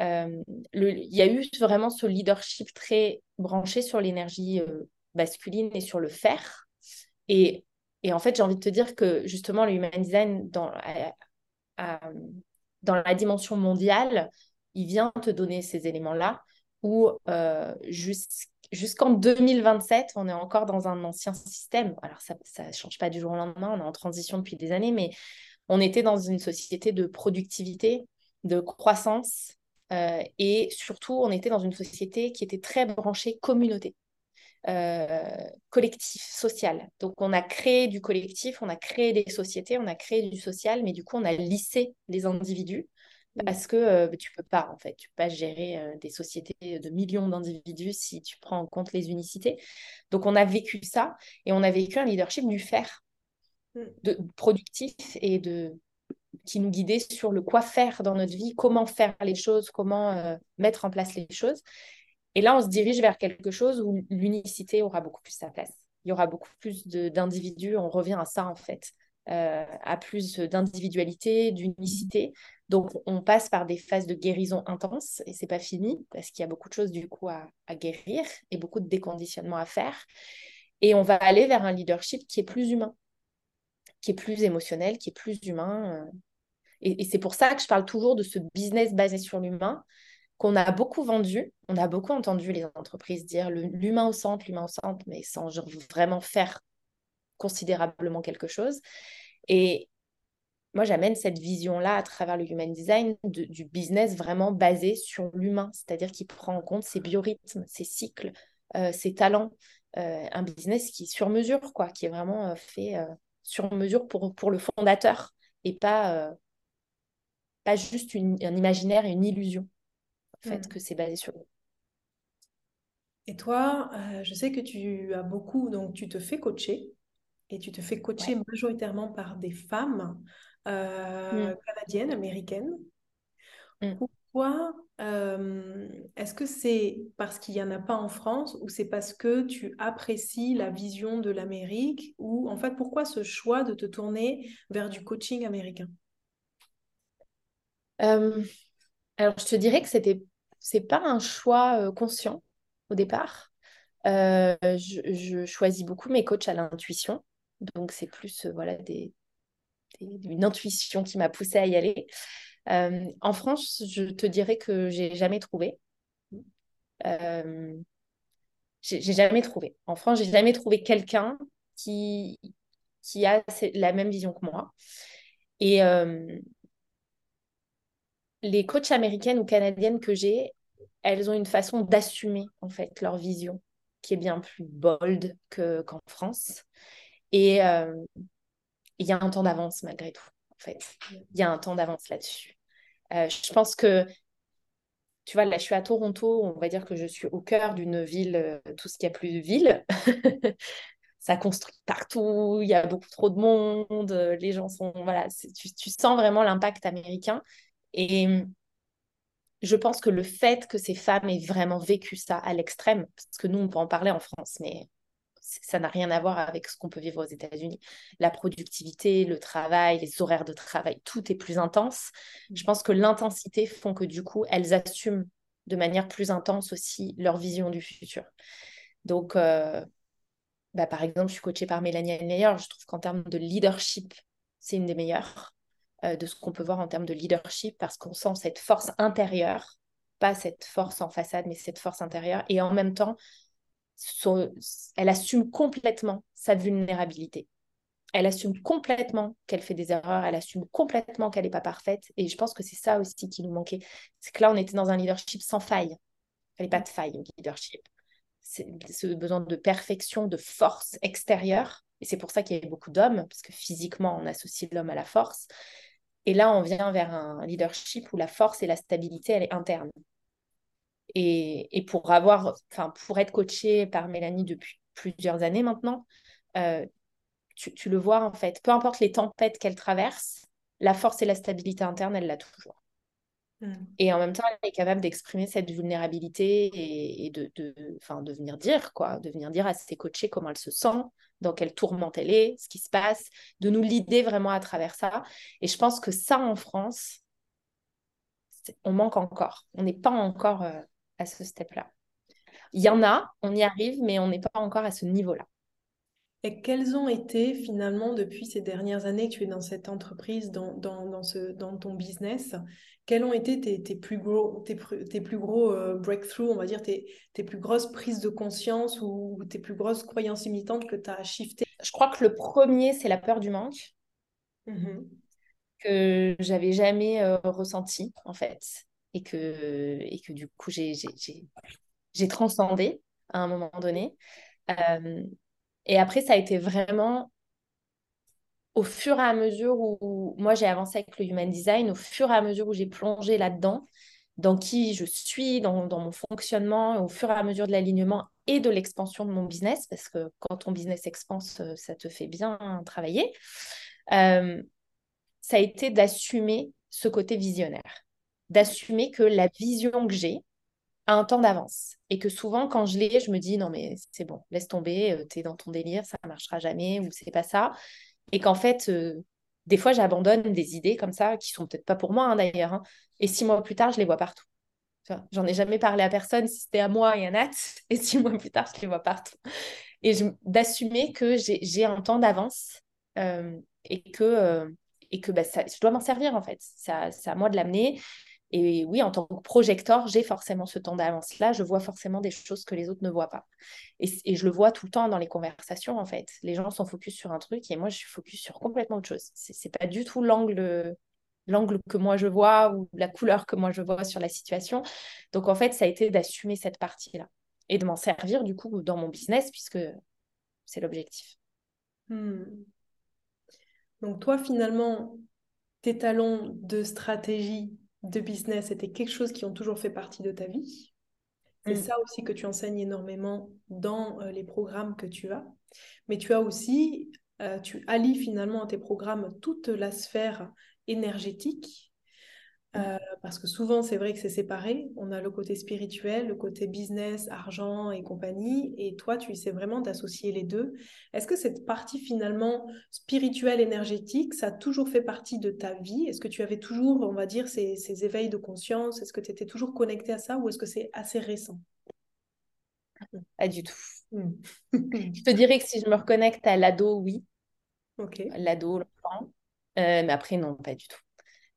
Euh, il y a eu vraiment ce leadership très branché sur l'énergie euh, masculine et sur le faire. Et, en fait, j'ai envie de te dire que justement, le human design, dans, dans la dimension mondiale, il vient te donner ces éléments-là où euh, jusqu'en 2027, on est encore dans un ancien système. Alors, ça ne change pas du jour au lendemain, on est en transition depuis des années, mais on était dans une société de productivité, de croissance, euh, et surtout, on était dans une société qui était très branchée communauté. Euh, collectif, social. Donc, on a créé du collectif, on a créé des sociétés, on a créé du social, mais du coup, on a lissé les individus mmh. parce que euh, tu peux pas, en fait, tu peux pas gérer euh, des sociétés de millions d'individus si tu prends en compte les unicités. Donc, on a vécu ça et on a vécu un leadership du faire, mmh. de, productif et de qui nous guidait sur le quoi faire dans notre vie, comment faire les choses, comment mettre en place les choses. Et là, on se dirige vers quelque chose où l'unicité aura beaucoup plus sa place. Il y aura beaucoup plus d'individus. On revient à ça, en fait, euh, à plus d'individualité, d'unicité. Donc, on passe par des phases de guérison intenses et c'est pas fini parce qu'il y a beaucoup de choses, du coup, à, guérir et beaucoup de déconditionnement à faire. Et on va aller vers un leadership qui est plus humain, qui est plus émotionnel, qui est plus humain. Euh. et c'est pour ça que je parle toujours de ce business basé sur l'humain, qu'on a beaucoup vendu. On a beaucoup entendu les entreprises dire l'humain au centre, l'humain au centre, mais sans vraiment faire considérablement quelque chose. Et moi, j'amène cette vision-là à travers le human design du business vraiment basé sur l'humain, c'est-à-dire qui prend en compte ses biorhythmes, ses cycles, euh, ses talents. Euh, un business qui est sur mesure, quoi, qui est vraiment euh, fait sur mesure pour, pour le fondateur et pas pas juste un imaginaire et une illusion, en fait, Mm. que c'est basé sur nous. Et toi, euh, je sais que tu as beaucoup, donc tu te fais coacher et tu te fais coacher Ouais. majoritairement par des femmes euh, Mm. canadiennes, américaines. Mm. Pourquoi euh, est-ce que c'est parce qu'il n'y en a pas en France ou c'est parce que tu apprécies la vision de l'Amérique ou en fait pourquoi ce choix de te tourner vers du coaching américain? Euh, alors, je te dirais que c'était, c'est pas un choix euh, conscient au départ. Euh, je, choisis beaucoup mes coachs à l'intuition. Donc, c'est plus euh, voilà, une intuition qui m'a poussée à y aller. En France, je te dirais que j'ai jamais trouvé. J'ai jamais trouvé. En France, j'ai jamais trouvé quelqu'un qui, qui a la même vision que moi. Et les coachs américaines ou canadiennes que j'ai, elles ont une façon d'assumer en fait leur vision qui est bien plus bold que, qu'en France. Et euh, il y a un temps d'avance malgré tout, en fait. Il y a un temps d'avance là-dessus. Euh, je pense que, tu vois, là, je suis à Toronto, on va dire que je suis au cœur d'une ville, euh, tout ce qui a plus de ville. Ça construit partout, il y a beaucoup trop de monde, les gens sont... Voilà, tu sens vraiment l'impact américain. Et hum, je pense que le fait que ces femmes aient vraiment vécu ça à l'extrême, parce que nous, on peut en parler en France, mais ça n'a rien à voir avec ce qu'on peut vivre aux États-Unis. La productivité, le travail, les horaires de travail, tout est plus intense. Je pense que l'intensité font que du coup, elles assument de manière plus intense aussi leur vision du futur. Donc, euh, bah, par exemple, je suis coachée par Mélanie Elmeyer. Je trouve qu'en termes de leadership, c'est une des meilleures euh, de ce qu'on peut voir en termes de leadership parce qu'on sent cette force intérieure, pas cette force en façade, mais cette force intérieure. Et en même temps, elle assume complètement sa vulnérabilité. Elle assume complètement qu'elle fait des erreurs, elle assume complètement qu'elle n'est pas parfaite. Et je pense que c'est ça aussi qui nous manquait. C'est que là, on était dans un leadership sans faille. Il fallait pas de faille au leadership. Ce besoin de perfection, de force extérieure. Et c'est pour ça qu'il y avait beaucoup d'hommes, parce que physiquement, on associe l'homme à la force. Et là, on vient vers un leadership où la force et la stabilité, elle est interne. Et, et pour avoir, pour être coachée par Mélanie depuis plusieurs années maintenant, euh, tu, tu le vois en fait, peu importe les tempêtes qu'elle traverse, la force et la stabilité interne, elle l'a toujours. Mm. Et en même temps, elle est capable d'exprimer cette vulnérabilité et, de, de, venir dire, quoi, de venir dire à ses coachés comment elle se sent, dans quelle tourmente elle est, ce qui se passe, de nous l'idée vraiment à travers ça. Et je pense que ça, en France, on manque encore. On n'est pas encore euh, à ce step-là. Il y en a, on y arrive, mais on n'est pas encore à ce niveau-là. Et quelles ont été finalement depuis ces dernières années que tu es dans cette entreprise, dans, dans, dans ce, dans ton business, quels ont été tes, tes plus gros, tes, plus gros euh, breakthroughs, on va dire, tes, tes plus grosses prises de conscience ou tes plus grosses croyances limitantes que tu as shiftées? Je crois que le premier, c'est la peur du manque. Mhm. que j'avais jamais euh, ressenti en fait et que et que du coup j'ai transcendé à un moment donné Euh, et après ça a été vraiment au fur et à mesure où, moi j'ai avancé avec le human design au fur et à mesure où j'ai plongé là-dedans dans qui je suis dans, mon fonctionnement au fur et à mesure de l'alignement et de l'expansion de mon business parce que quand ton business expanse euh, ça te fait bien travailler. Euh, ça a été d'assumer ce côté visionnaire, d'assumer que la vision que j'ai un temps d'avance et que souvent quand je l'ai, je me dis non mais c'est bon, laisse tomber, euh, t'es dans ton délire, ça marchera jamais ou c'est pas ça. Et qu'en fait, euh, des fois j'abandonne des idées comme ça qui sont peut-être pas pour moi hein, d'ailleurs. hein. et six mois plus tard, je les vois partout. J'en ai jamais parlé à personne, si c'était à moi et à Nat, et six mois plus tard, je les vois partout. Et d'assumer que j'ai un temps d'avance euh, et que, et que bah, ça, je dois m'en servir en fait. C'est à moi de l'amener. Et oui, en tant que projecteur, j'ai forcément ce temps d'avance-là. Je vois forcément des choses que les autres ne voient pas. Et, je le vois tout le temps dans les conversations en fait. Les gens sont focus sur un truc et moi, je suis focus sur complètement autre chose. C'est c'est pas du tout l'angle l'angle que moi je vois ou la couleur que moi je vois sur la situation. Donc en fait, ça a été d'assumer cette partie-là et de m'en servir du coup dans mon business puisque c'est l'objectif. Hmm. Donc toi, finalement, tes talents de stratégie, de business étaient quelque chose qui ont toujours fait partie de ta vie. C'est mm. ça aussi que tu enseignes énormément dans euh, les programmes que tu as. Mais tu as aussi, euh, tu allies finalement à tes programmes toute la sphère énergétique euh, parce que souvent, c'est vrai que c'est séparé. On a le côté spirituel, le côté business, argent et compagnie. Et toi, tu essaies vraiment d'associer les deux. Est-ce que cette partie finalement spirituelle, énergétique, ça a toujours fait partie de ta vie? Est-ce que tu avais toujours, on va dire, ces, ces éveils de conscience? Est-ce que tu étais toujours connecté à ça ou est-ce que c'est assez récent? Pas du tout. Hmm. je te dirais que si je me reconnecte à l'ado, oui. Ok. L'ado, l'enfant. Euh, mais après, non, pas du tout.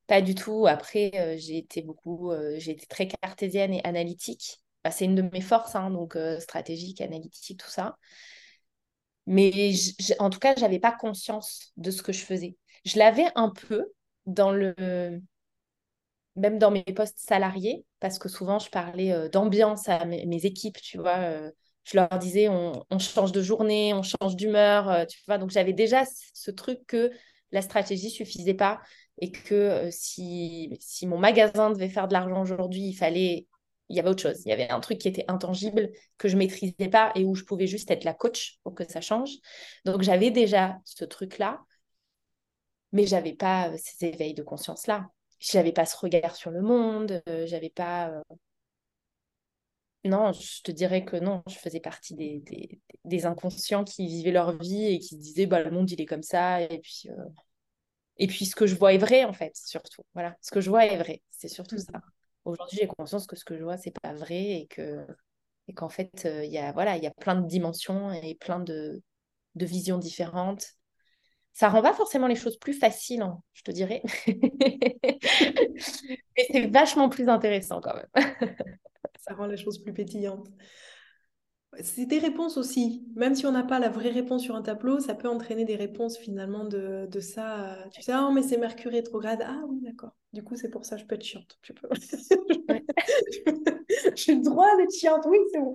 Pas du tout. Après, euh, j'ai été beaucoup, euh, très cartésienne et analytique. Bah, c'est une de mes forces, hein, donc euh, stratégique, analytique, tout ça. Mais en tout cas, je n'avais pas conscience de ce que je faisais. Je l'avais un peu dans le, même dans mes postes salariés, parce que souvent je parlais d'ambiance à mes, équipes, tu vois. je leur disais, on, change de journée, on change d'humeur, tu vois. Donc j'avais déjà ce truc que la stratégie suffisait pas et que euh, si, si mon magasin devait faire de l'argent aujourd'hui, il fallait il y avait autre chose. Il y avait un truc qui était intangible, que je maîtrisais pas et où je pouvais juste être la coach pour que ça change. Donc j'avais déjà ce truc-là, mais j'avais pas euh, ces éveils de conscience-là. J'avais pas ce regard sur le monde, euh, j'avais pas. Non, je te dirais que non, je faisais partie des, des, inconscients qui vivaient leur vie et qui se disaient bah, le monde il est comme ça et puis et puis, ce que je vois est vrai, en fait, surtout. Voilà, ce que je vois est vrai. C'est surtout mmh. ça. Aujourd'hui, j'ai conscience que ce que je vois, c'est pas vrai et que et qu'en fait, euh, il y a voilà, il y a plein de dimensions et plein de, de visions différentes. Ça rend pas forcément les choses plus faciles, hein, je te dirais. Mais c'est vachement plus intéressant quand même. ça rend les choses plus pétillantes. C'est des réponses aussi. Même si on n'a pas la vraie réponse sur un tableau, ça peut entraîner des réponses finalement de, de ça. Tu sais, ah, mais c'est Mercure rétrograde. Ah oui, d'accord. Du coup, c'est pour ça que je peux être chiante. Je peux. J'ai le droit d'être chiante. Oui, c'est bon.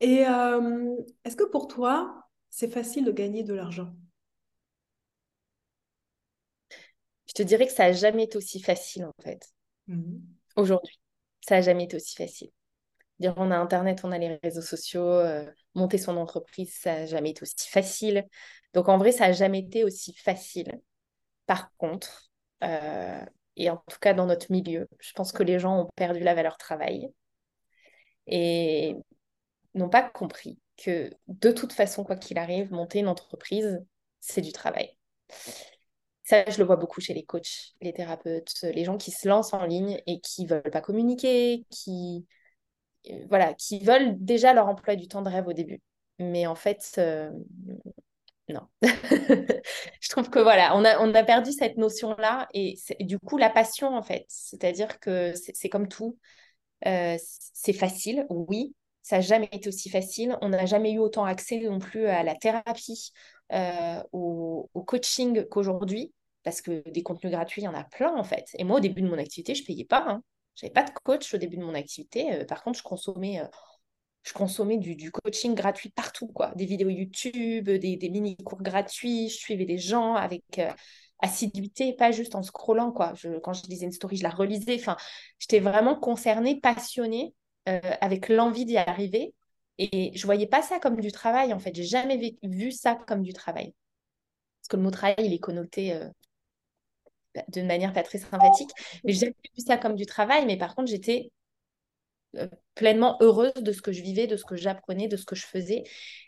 Et euh, est-ce que pour toi, c'est facile de gagner de l'argent? Je te dirais que ça n'a jamais été aussi facile en fait. Mmh Aujourd'hui, ça n'a jamais été aussi facile. Dire, on a Internet, on a les réseaux sociaux, euh, monter son entreprise, ça n'a jamais été aussi facile. Donc en vrai, ça n'a jamais été aussi facile. Par contre, euh, et en tout cas dans notre milieu, je pense que les gens ont perdu la valeur travail et n'ont pas compris que de toute façon, quoi qu'il arrive, monter une entreprise, c'est du travail. Ça, je le vois beaucoup chez les coachs, les thérapeutes, les gens qui se lancent en ligne et qui ne veulent pas communiquer, qui voilà, qui veulent déjà leur emploi du temps de rêve au début. Mais en fait, euh, non. je trouve que voilà, on a, on a perdu cette notion-là et, du coup, la passion, en fait, c'est-à-dire que c'est comme tout, euh, c'est facile, oui, ça n'a jamais été aussi facile. On n'a jamais eu autant accès non plus à la thérapie, au, coaching qu'aujourd'hui, parce que des contenus gratuits, il y en a plein, en fait. Et moi, au début de mon activité, je ne payais pas. Hein. J'avais pas de coach au début de mon activité. Euh, par contre, je consommais, euh, je consommais du, coaching gratuit partout, quoi. Des vidéos YouTube, des, mini-cours gratuits. Je suivais des gens avec euh, assiduité, pas juste en scrollant, quoi. Quand je lisais une story, je la relisais. Enfin, j'étais vraiment concernée, passionnée, avec l'envie d'y arriver. Et je voyais pas ça comme du travail, en fait. J'ai jamais vu ça comme du travail. Parce que le mot travail, il est connoté de manière pas très sympathique. Mais j'ai vu ça comme du travail, mais par contre, j'étais euh, pleinement heureuse de ce que je vivais, de ce que j'apprenais, de ce que je faisais.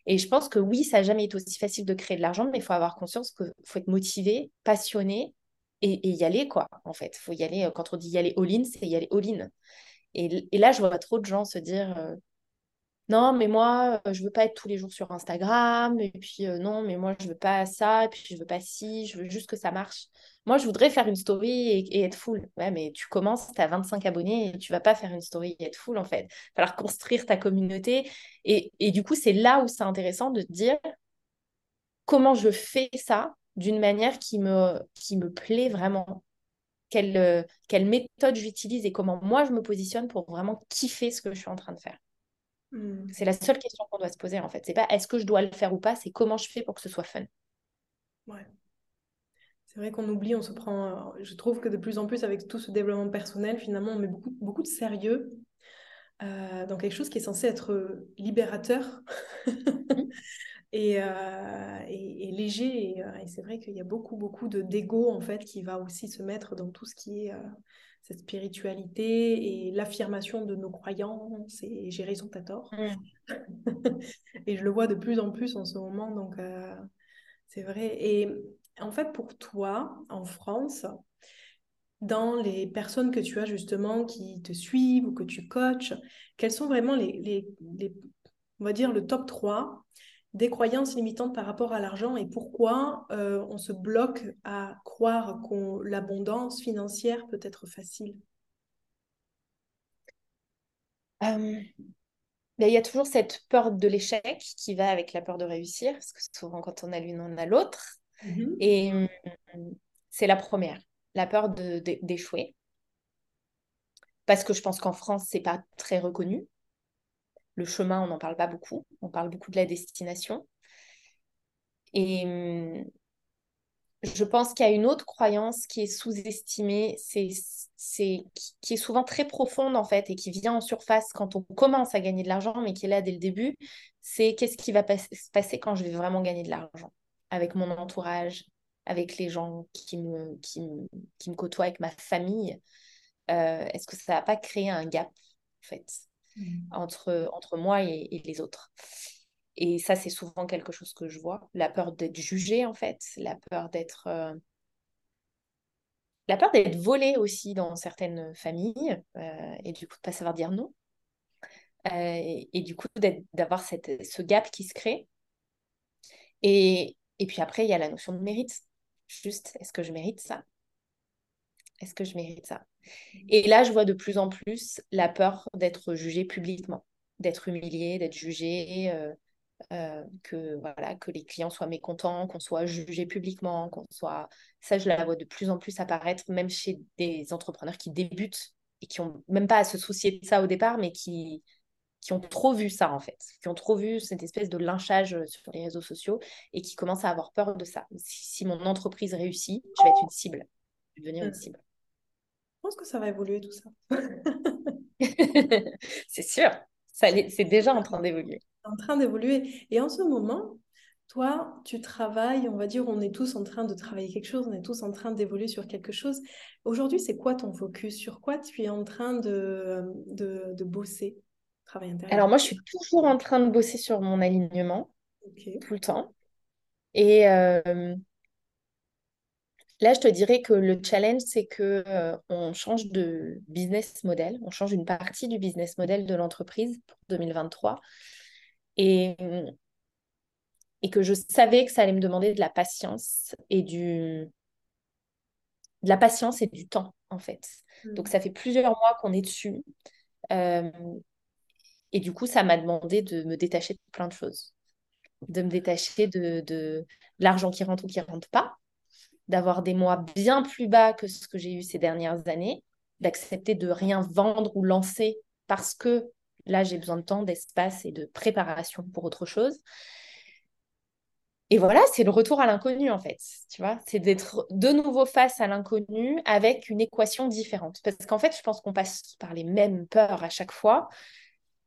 Et je pense que oui, ça n'a jamais été aussi facile de créer de l'argent, mais il faut avoir conscience qu'il faut être motivé, passionné et, y aller, quoi, en fait. Faut y aller, euh, quand on dit y aller all-in, c'est y aller all-in. Et, là, je vois trop de gens se dire, euh, non, mais moi, je veux pas être tous les jours sur Instagram, et puis non, mais moi, je veux pas ça, et puis je veux pas ci, je veux juste que ça marche. Moi, je voudrais faire une story et, être full. Ouais, mais tu commences, tu as 25 abonnés et tu vas pas faire une story et être full, en fait. Il va falloir construire ta communauté. Et, du coup, c'est là où c'est intéressant de te dire comment je fais ça d'une manière qui me, qui me plaît vraiment. Quelle, quelle méthode j'utilise et comment moi je me positionne pour vraiment kiffer ce que je suis en train de faire. Hmm. C'est la seule question qu'on doit se poser en fait. C'est pas est-ce que je dois le faire ou pas, c'est comment je fais pour que ce soit fun. Ouais. C'est vrai qu'on oublie, on se prend. Je trouve que de plus en plus, avec tout ce développement personnel, finalement, on met beaucoup, beaucoup de sérieux euh, dans quelque chose qui est censé être libérateur mmh. euh, et, et, léger. Euh, et, c'est vrai qu'il y a beaucoup, beaucoup de d'ego en fait qui va aussi se mettre dans tout ce qui est cette spiritualité et l'affirmation de nos croyances. Et j'ai raison, t'as tort. Mmh. et je le vois de plus en plus en ce moment, donc c'est vrai. Et en fait, pour toi, en France, dans les personnes que tu as justement qui te suivent ou que tu coaches, quels sont vraiment les, on va dire, le top 3 des croyances limitantes par rapport à l'argent et pourquoi euh, on se bloque à croire que l'abondance financière peut être facile? Euh, ben, Il y a toujours cette peur de l'échec qui va avec la peur de réussir, parce que souvent quand on a l'une, on a l'autre. Mhm. Et hum, c'est la première, la peur d'échouer. Parce que je pense qu'en France, c'est pas très reconnu. Le chemin, on n'en parle pas beaucoup. On parle beaucoup de la destination. Et hum, je pense qu'il y a une autre croyance qui est sous-estimée, c'est, qui est souvent très profonde en fait et qui vient en surface quand on commence à gagner de l'argent, mais qui est là dès le début, c'est qu'est-ce qui va se passer quand je vais vraiment gagner de l'argent avec mon entourage, avec les gens qui me, côtoient, avec ma famille. Euh, est-ce que ça va pas créer un gap en fait? Mmh. entre, entre moi et, les autres et ça, c'est souvent quelque chose que je vois. La peur d'être jugée, en fait. La peur d'être... Euh, la peur d'être volée aussi dans certaines familles. Euh, et du coup, de ne pas savoir dire non. et, et, du coup, d'avoir ce gap qui se crée. Et, et puis après, il y a la notion de mérite. Juste, est-ce que je mérite ça? Est-ce que je mérite ça? Et là, je vois de plus en plus la peur d'être jugée publiquement, d'être humiliée, d'être jugée, euh, euh, que, voilà, que les clients soient mécontents, qu'on soit jugé publiquement, qu'on soit... Ça, je la vois de plus en plus apparaître, même chez des entrepreneurs qui débutent et qui n'ont même pas à se soucier de ça au départ, mais qui, qui ont trop vu ça en fait, qui ont trop vu cette espèce de lynchage sur les réseaux sociaux et qui commencent à avoir peur de ça. Si, mon entreprise réussit, je vais être une cible, je vais devenir une mmh. cible. Je pense que ça va évoluer tout ça. c'est sûr, c'est déjà en train d'évoluer. En train d'évoluer. Et en ce moment, toi, tu travailles, on va dire, on est tous en train de travailler quelque chose, on est tous en train d'évoluer sur quelque chose. Aujourd'hui, c'est quoi ton focus? Sur quoi tu es en train de, de, de bosser? Alors moi, je suis toujours en train de bosser sur mon alignement, tout le temps. Et euh, là, je te dirais que le challenge, c'est que euh, on change de business model, on change une partie du business model de l'entreprise pour 2023. Et, et que je savais que ça allait me demander de la patience et du de la patience et du temps, en fait. Donc, hmm. ça fait plusieurs mois qu'on est dessus. Euh, et du coup, ça m'a demandé de me détacher de plein de choses. De me détacher de, de, l'argent qui rentre ou qui ne rentre pas, d'avoir des mois bien plus bas que ce que j'ai eu ces dernières années, d'accepter de rien vendre ou lancer parce que là, j'ai besoin de temps, d'espace et de préparation pour autre chose. Et voilà, c'est le retour à l'inconnu en fait, tu vois, c'est d'être de nouveau face à l'inconnu avec une équation différente. Parce qu'en fait, je pense qu'on passe par les mêmes peurs à chaque fois,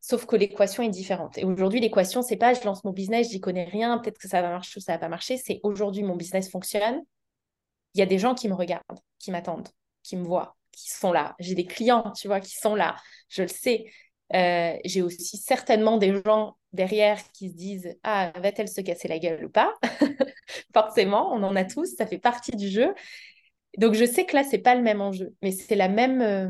Sauf que l'équation est différente. Et aujourd'hui, l'équation, c'est pas je lance mon business, j'y connais rien, peut-être que ça va marcher ou ça va pas marcher. C'est aujourd'hui, mon business fonctionne. Il y a des gens qui me regardent, qui m'attendent, qui me voient, qui sont là. J'ai des clients, tu vois, qui sont là. Je le sais. Euh, j'ai aussi certainement des gens derrière qui se disent Ah, va-t-elle se casser la gueule ou pas Forcément, on en a tous, ça fait partie du jeu. Donc, je sais que là, c'est pas le même enjeu, mais c'est la même, euh,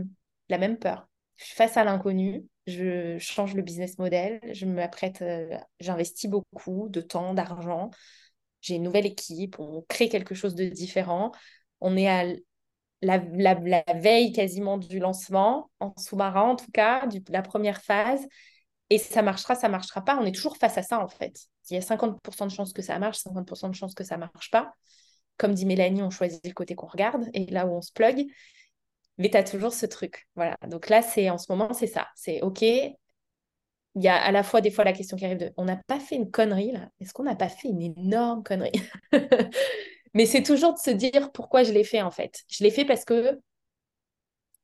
la même peur. Je suis face à l'inconnu, je change le business model, je m'apprête, euh, j'investis beaucoup de temps, d'argent, j'ai une nouvelle équipe, on crée quelque chose de différent, on est à la, veille quasiment du lancement, en sous-marin en tout cas, de la première phase, et ça marchera, ça marchera pas, on est toujours face à ça en fait. Il y a 50% de chances que ça marche, 50% de chances que ça marche pas. Comme dit Mélanie, on choisit le côté qu'on regarde et là où on se plug mais tu as toujours ce truc. Voilà. Donc là, c'est en ce moment, c'est ça. C'est OK. Il y a à la fois des fois la question qui arrive de on n'a pas fait une connerie là Est-ce qu'on n'a pas fait une énorme connerie? Mais c'est toujours de se dire pourquoi je l'ai fait en fait. Je l'ai fait parce que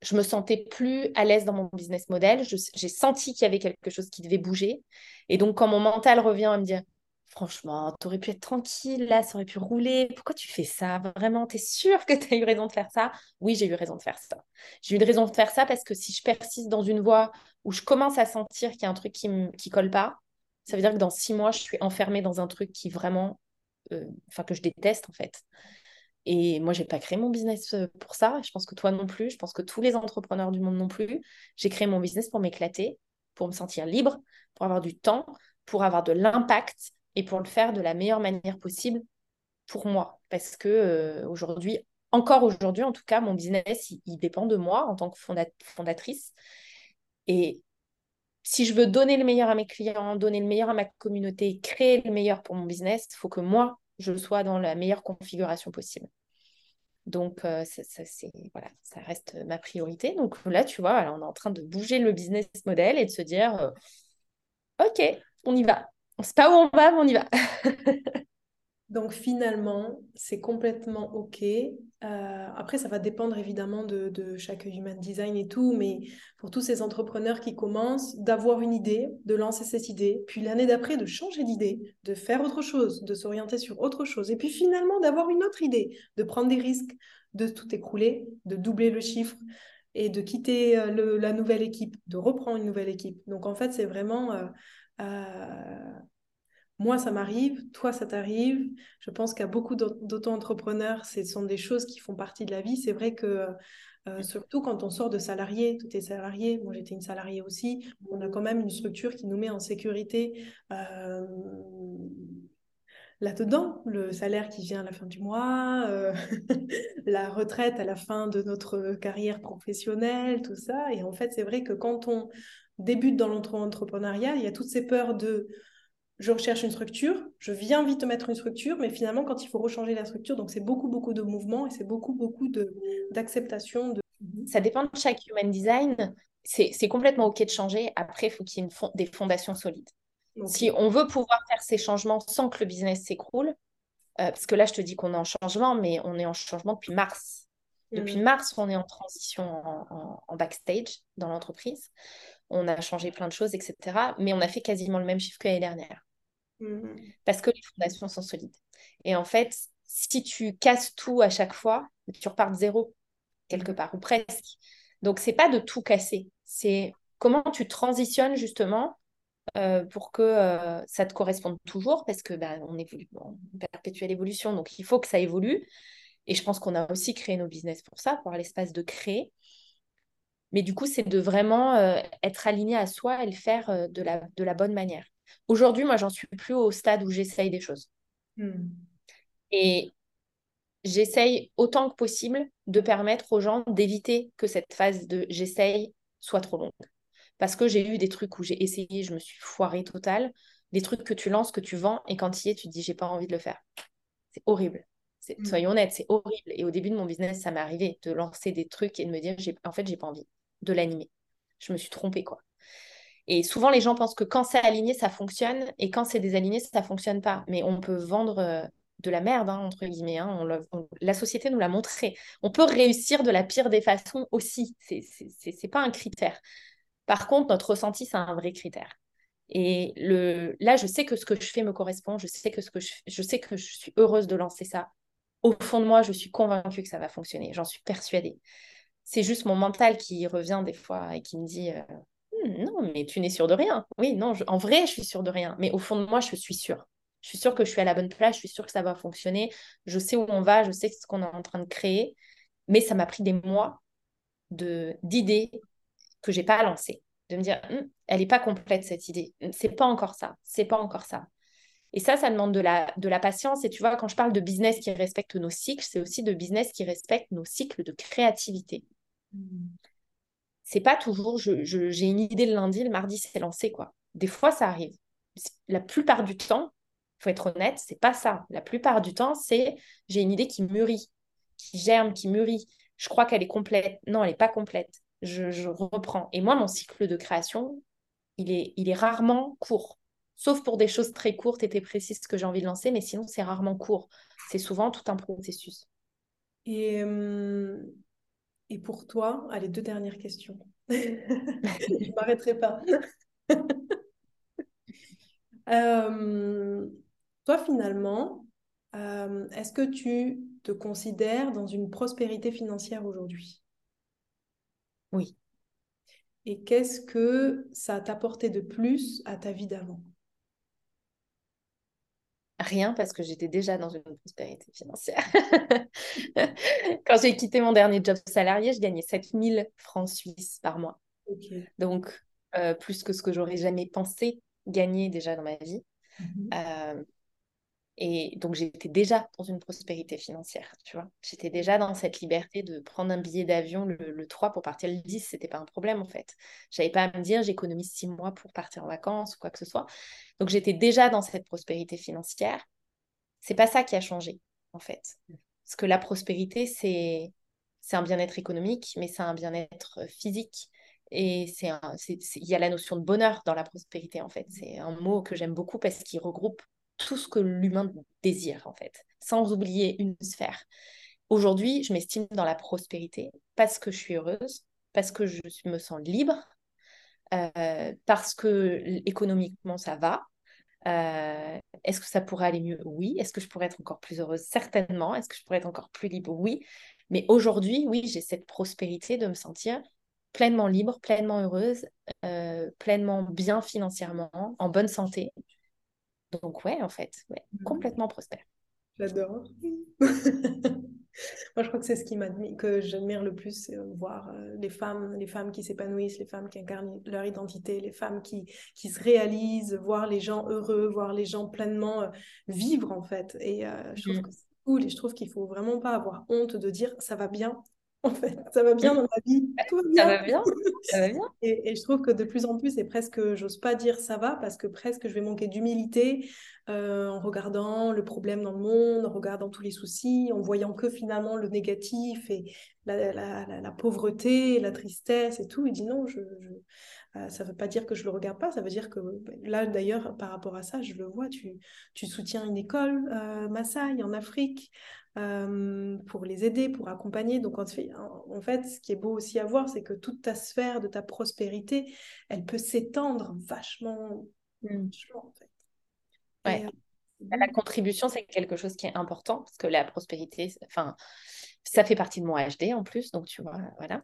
je me sentais plus à l'aise dans mon business model. J'ai senti qu'il y avait quelque chose qui devait bouger. Et donc, quand mon mental revient à me dire, franchement, tu aurais pu être tranquille, là, ça aurait pu rouler. Pourquoi tu fais ça? Vraiment, tu es sûre que tu as eu raison de faire ça? Oui, j'ai eu raison de faire ça. J'ai eu raison de faire ça parce que si je persiste dans une voie où je commence à sentir qu'il y a un truc qui ne colle pas, ça veut dire que dans six mois, je suis enfermée dans un truc qui vraiment, euh, enfin, que je déteste en fait. Et moi, j'ai pas créé mon business euh, pour ça. Je pense que toi non plus. Je pense que tous les entrepreneurs du monde non plus. J'ai créé mon business pour m'éclater, pour me sentir libre, pour avoir du temps, pour avoir de l'impact et pour le faire de la meilleure manière possible pour moi. Parce que euh, aujourd'hui, encore aujourd'hui en tout cas, mon business, il, dépend de moi en tant que fondatrice. Et si je veux donner le meilleur à mes clients, donner le meilleur à ma communauté, créer le meilleur pour mon business, il faut que moi, je sois dans la meilleure configuration possible. Donc, euh, ça, voilà, ça reste ma priorité. Donc là, tu vois, on est en train de bouger le business model et de se dire, euh, OK, on y va. On sait pas où on va, mais on y va. Donc finalement, c'est complètement OK. Euh, après, ça va dépendre évidemment de, chaque human design et tout, mais pour tous ces entrepreneurs qui commencent, d'avoir une idée, de lancer cette idée, puis l'année d'après, de changer d'idée, de faire autre chose, de s'orienter sur autre chose, et puis finalement d'avoir une autre idée, de prendre des risques, de tout écrouler, de doubler le chiffre et de quitter euh, la nouvelle équipe, de reprendre une nouvelle équipe. Donc en fait, c'est vraiment... Euh, moi, ça m'arrive, toi, ça t'arrive. Je pense qu'à beaucoup d'auto-entrepreneurs, ce sont des choses qui font partie de la vie. C'est vrai que euh, surtout quand on sort de salarié, tout est salarié, moi j'étais une salariée aussi, on a quand même une structure qui nous met en sécurité euh, là-dedans, le salaire qui vient à la fin du mois, euh, la retraite à la fin de notre carrière professionnelle, tout ça. Et en fait, c'est vrai que quand on débute dans l'entrepreneuriat, il y a toutes ces peurs de je recherche une structure, je viens vite mettre une structure, mais finalement, quand il faut rechanger la structure, donc c'est beaucoup, beaucoup de mouvements et c'est beaucoup, beaucoup d'acceptation. De, Ça dépend de chaque human design. C'est complètement OK de changer. Après, il faut qu'il y ait des fondations solides. Si on veut pouvoir faire ces changements sans que le business s'écroule, euh, parce que là, je te dis qu'on est en changement, mais on est en changement depuis mars. Depuis mm. mars, on est en transition en backstage dans l'entreprise. On a changé plein de choses, etc. Mais on a fait quasiment le même chiffre que l'année dernière. Mhm. Parce que les fondations sont solides. Et en fait, si tu casses tout à chaque fois, tu repars de zéro, quelque mhm. part, ou presque. Donc, c'est pas de tout casser. C'est comment tu transitionnes justement euh, pour que euh, ça te corresponde toujours, parce que bah, on évolue en perpétuelle évolution, donc il faut que ça évolue. Et je pense qu'on a aussi créé nos business pour ça, pour avoir l'espace de créer. Mais du coup, c'est de vraiment euh, être aligné à soi et le faire de, la, de la bonne manière. Aujourd'hui, moi, j'en suis plus au stade où j'essaye des choses. Hmm. Et j'essaye autant que possible de permettre aux gens d'éviter que cette phase de j'essaye soit trop longue. Parce que j'ai eu des trucs où j'ai essayé, je me suis foirée totale. Des trucs que tu lances, que tu vends, et quand il y es, tu te dis j'ai pas envie de le faire. C'est horrible. Hmm. Soyons honnêtes, c'est horrible. Et au début de mon business, ça m'est arrivé de lancer des trucs et de me dire en fait, j'ai pas envie de l'animer. Je me suis trompée, quoi. Et souvent, les gens pensent que quand c'est aligné, ça fonctionne, et quand c'est désaligné, ça fonctionne pas. Mais on peut vendre euh, de la merde, hein, entre guillemets. Hein. la société nous l'a montré. On peut réussir de la pire des façons aussi. C'est pas un critère. Par contre, notre ressenti, c'est un vrai critère. Et le, là, je sais que ce que je fais me correspond. Je sais que, ce que je, je sais que je suis heureuse de lancer ça. Au fond de moi, je suis convaincue que ça va fonctionner. J'en suis persuadée. C'est juste mon mental qui revient des fois et qui me dit euh, Hmm, non, mais tu n'es sûr de rien. Oui, non, en vrai, je suis sûre de rien. Mais au fond de moi, je suis sûre. Je suis sûre que je suis à la bonne place, je suis sûre que ça va fonctionner. Je sais où on va, je sais ce qu'on est en train de créer. Mais ça m'a pris des mois de d'idées que j'ai pas lancées. De me dire, hmm, elle n'est pas complète cette idée. C'est pas encore ça. C'est pas encore ça. Et ça, ça demande de la, patience. Et tu vois, quand je parle de business qui respecte nos cycles, c'est aussi de business qui respecte nos cycles de créativité. C'est pas toujours j'ai une idée le lundi, le mardi c'est lancé quoi. Des fois ça arrive. La plupart du temps, faut être honnête, c'est pas ça. La plupart du temps, c'est j'ai une idée qui mûrit, qui germe, qui mûrit. Je crois qu'elle est complète. Non, elle n'est pas complète. Je, reprends. Et moi, mon cycle de création, il est, il est rarement court. Sauf pour des choses très courtes et très précises que j'ai envie de lancer, mais sinon, c'est rarement court. C'est souvent tout un processus. Et, euh, et pour toi, allez, deux dernières questions. Je ne m'arrêterai pas. Euh, toi, finalement, euh, est-ce que tu te considères dans une prospérité financière aujourd'hui? Oui. Et qu'est-ce que ça t'a apporté de plus à ta vie d'avant? Rien parce que j'étais déjà dans une prospérité financière. Quand j'ai quitté mon dernier job salarié, je gagnais 7000 francs suisses par mois. Donc, euh, plus que ce que j'aurais jamais pensé gagner déjà dans ma vie. Mhm. Euh, et donc, j'étais déjà dans une prospérité financière, tu vois. J'étais déjà dans cette liberté de prendre un billet d'avion le, 3 pour partir le 10, c'était pas un problème en fait. J'avais pas à me dire j'économise 6 mois pour partir en vacances ou quoi que ce soit. Donc, j'étais déjà dans cette prospérité financière. C'est pas ça qui a changé en fait. Parce que la prospérité, c'est c'est un bien-être économique, mais c'est un bien-être physique. Et c'est il y a la notion de bonheur dans la prospérité en fait. C'est un mot que j'aime beaucoup parce qu'il regroupe tout ce que l'humain désire, en fait, sans oublier une sphère. Aujourd'hui, je m'estime dans la prospérité parce que je suis heureuse, parce que je me sens libre, euh, parce que économiquement ça va. Euh, est-ce que ça pourrait aller mieux? Oui. Est-ce que je pourrais être encore plus heureuse? Certainement. Est-ce que je pourrais être encore plus libre? Oui. Mais aujourd'hui, oui, j'ai cette prospérité de me sentir pleinement libre, pleinement heureuse, euh, pleinement bien financièrement, en bonne santé. Donc ouais, en fait, ouais, mmh. complètement prospère. J'adore. Moi, je crois que c'est ce qui que j'admire le plus, c'est voir euh, les femmes, les femmes qui s'épanouissent, les femmes qui incarnent leur identité, les femmes qui, qui se réalisent, voir les gens heureux, voir les gens pleinement euh, vivre en fait. Et euh, je trouve mmh. que c'est cool et je trouve qu'il faut vraiment pas avoir honte de dire ça va bien, en fait. Ça va bien dans ma vie. Tout va bien. Ça va bien. Ça va bien. Et, je trouve que de plus en plus, c'est presque, j'ose pas dire ça va, parce que presque je vais manquer d'humilité euh, en regardant le problème dans le monde, en regardant tous les soucis, en voyant que finalement le négatif et la, la, la, pauvreté, la tristesse et tout. Il dit non, je, euh, ça ne veut pas dire que je le regarde pas, ça veut dire que là d'ailleurs par rapport à ça, je le vois, tu, tu soutiens une école euh, Maasai en Afrique, euh, pour les aider, pour accompagner. Donc, en fait, ce qui est beau aussi à voir, c'est que toute ta sphère de ta prospérité, elle peut s'étendre vachement. Mmh. en fait. Ouais. Euh, la contribution, c'est quelque chose qui est important parce que la prospérité, enfin, ça fait partie de mon HD en plus, donc tu vois, voilà.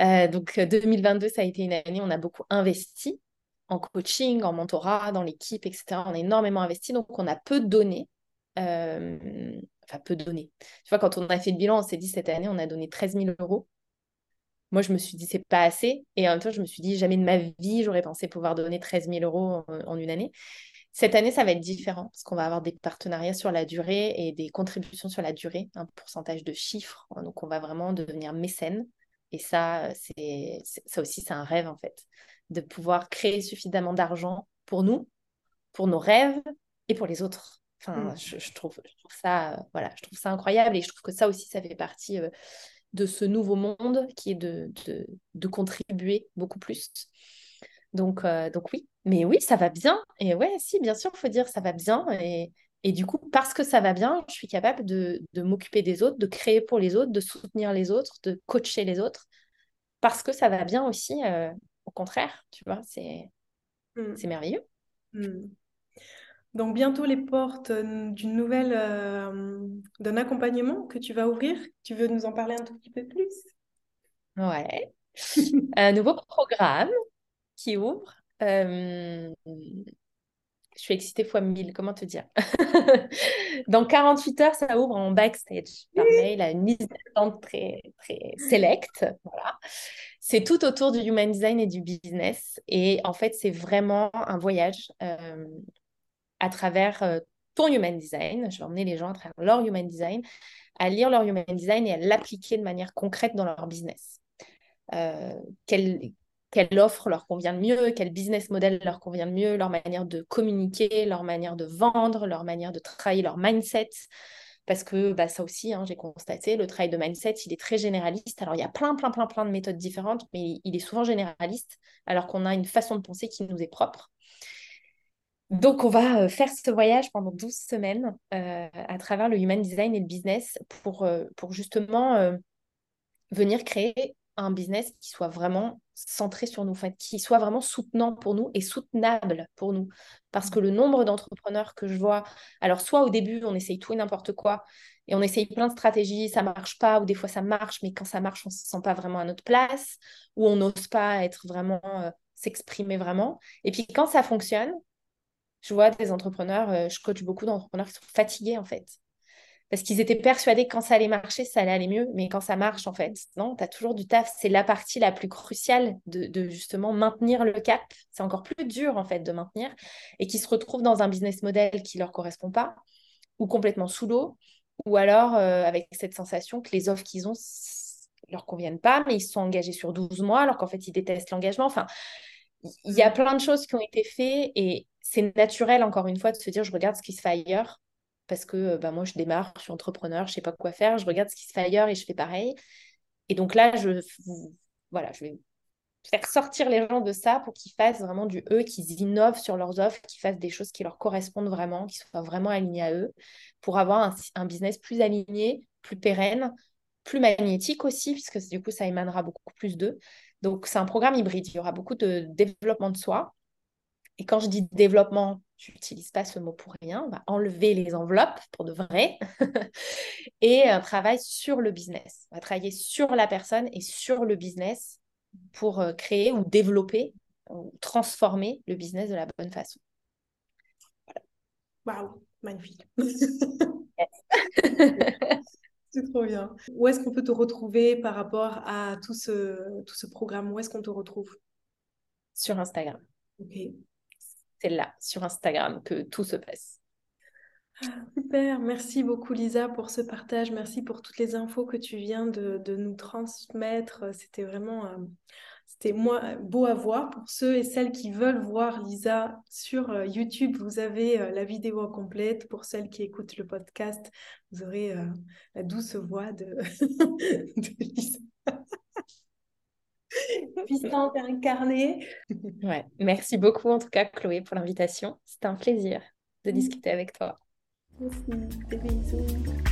Euh, donc 2022, ça a été une année, on a beaucoup investi en coaching, en mentorat, dans l'équipe, etc. On a énormément investi, donc on a peu donné. Euh, enfin peu donné. Tu vois, quand on a fait le bilan, on s'est dit cette année, on a donné 13 000 euros. Moi, je me suis dit, c'est pas assez. Et en même temps, je me suis dit, jamais de ma vie, j'aurais pensé pouvoir donner 13 000 euros en, une année. Cette année, ça va être différent parce qu'on va avoir des partenariats sur la durée et des contributions sur la durée, un pourcentage de chiffres. Donc, on va vraiment devenir mécène. Et ça, c'est ça aussi, c'est un rêve en fait, de pouvoir créer suffisamment d'argent pour nous, pour nos rêves et pour les autres. Enfin, mmh. je, trouve, ça, voilà, je trouve ça incroyable et je trouve que ça aussi, ça fait partie euh, de ce nouveau monde qui est de, de, contribuer beaucoup plus. Donc, euh, donc oui, mais oui, ça va bien. Et ouais, si, bien sûr, il faut dire ça va bien. Et, et, du coup, parce que ça va bien, je suis capable de, de m'occuper des autres, de créer pour les autres, de soutenir les autres, de coacher les autres. Parce que ça va bien aussi, euh, au contraire, tu vois, c'est mmh. merveilleux. Mmh. Donc bientôt les portes euh, d'une nouvelle, euh, d'un accompagnement que tu vas ouvrir. Tu veux nous en parler un tout petit peu plus? Ouais. un nouveau programme qui ouvre. Euh, je suis excitée fois 1000, comment te dire? Dans 48 heures, ça ouvre en backstage par mail à une mise d'attente très, très select. Voilà. C'est tout autour du human design et du business. Et en fait, c'est vraiment un voyage à travers euh, ton human design. Je vais emmener les gens à travers leur human design, à lire leur human design et à l'appliquer de manière concrète dans leur business. Euh, quelle, offre leur convient le mieux, quel business model leur convient le mieux, leur manière de communiquer, leur manière de vendre, leur manière de travailler leur mindset. Parce que bah, ça aussi, hein, j'ai constaté, le travail de mindset, il est très généraliste. Alors, il y a plein, plein, plein, plein de méthodes différentes, mais il est souvent généraliste, alors qu'on a une façon de penser qui nous est propre. Donc, on va faire ce voyage pendant 12 semaines à travers le human design et le business pour, pour justement venir créer un business qui soit vraiment centré sur nous, qui soit vraiment soutenant pour nous et soutenable pour nous. Parce que le nombre d'entrepreneurs que je vois, alors soit au début, on essaye tout et n'importe quoi, et on essaye plein de stratégies, ça marche pas, ou des fois ça marche, mais quand ça marche, on se sent pas vraiment à notre place, ou on n'ose pas être vraiment, euh, s'exprimer vraiment. Et puis quand ça fonctionne, je vois des entrepreneurs, euh, je coach beaucoup d'entrepreneurs qui sont fatigués en fait parce qu'ils étaient persuadés que quand ça allait marcher, ça allait aller mieux. Mais quand ça marche, en fait, non, tu as toujours du taf. C'est la partie la plus cruciale de, justement maintenir le cap. C'est encore plus dur, en fait, de maintenir. Et qui se retrouvent dans un business model qui ne leur correspond pas, ou complètement sous l'eau, ou alors euh, avec cette sensation que les offres qu'ils ont ne leur conviennent pas, mais ils se sont engagés sur 12 mois, alors qu'en fait, ils détestent l'engagement. Enfin, il y a plein de choses qui ont été faites et c'est naturel, encore une fois, de se dire, je regarde ce qui se fait ailleurs parce que bah, moi, je démarre, je suis entrepreneur, je ne sais pas quoi faire, je regarde ce qui se fait ailleurs et je fais pareil. Et donc là, je, voilà, je vais faire sortir les gens de ça pour qu'ils fassent vraiment du eux, qu'ils innovent sur leurs offres, qu'ils fassent des choses qui leur correspondent vraiment, qui soient vraiment alignés à eux, pour avoir un, business plus aligné, plus pérenne, plus magnétique aussi, puisque du coup, ça émanera beaucoup plus d'eux. Donc, c'est un programme hybride. Il y aura beaucoup de développement de soi. Et quand je dis développement, je n'utilise pas ce mot pour rien, on va enlever les enveloppes pour de vrai et un travail sur le business. On va travailler sur la personne et sur le business pour euh, créer ou développer ou transformer le business de la bonne façon. Waouh, magnifique. C'est trop bien. Où est-ce qu'on peut te retrouver par rapport à tout ce, tout ce programme? Où est-ce qu'on te retrouve? Sur Instagram. Ok c'est là, sur Instagram, que tout se passe. Ah, super, merci beaucoup Lisa pour ce partage, merci pour toutes les infos que tu viens de, nous transmettre. C'était vraiment euh, c'était beau à voir. Pour ceux et celles qui veulent voir Lisa sur euh, YouTube, vous avez euh, la vidéo complète. Pour celles qui écoutent le podcast, vous aurez la douce voix de, de Lisa. puissante et incarnée. Ouais, merci beaucoup en tout cas Chloé pour l'invitation. C'était un plaisir de discuter avec toi. Merci, des bisous.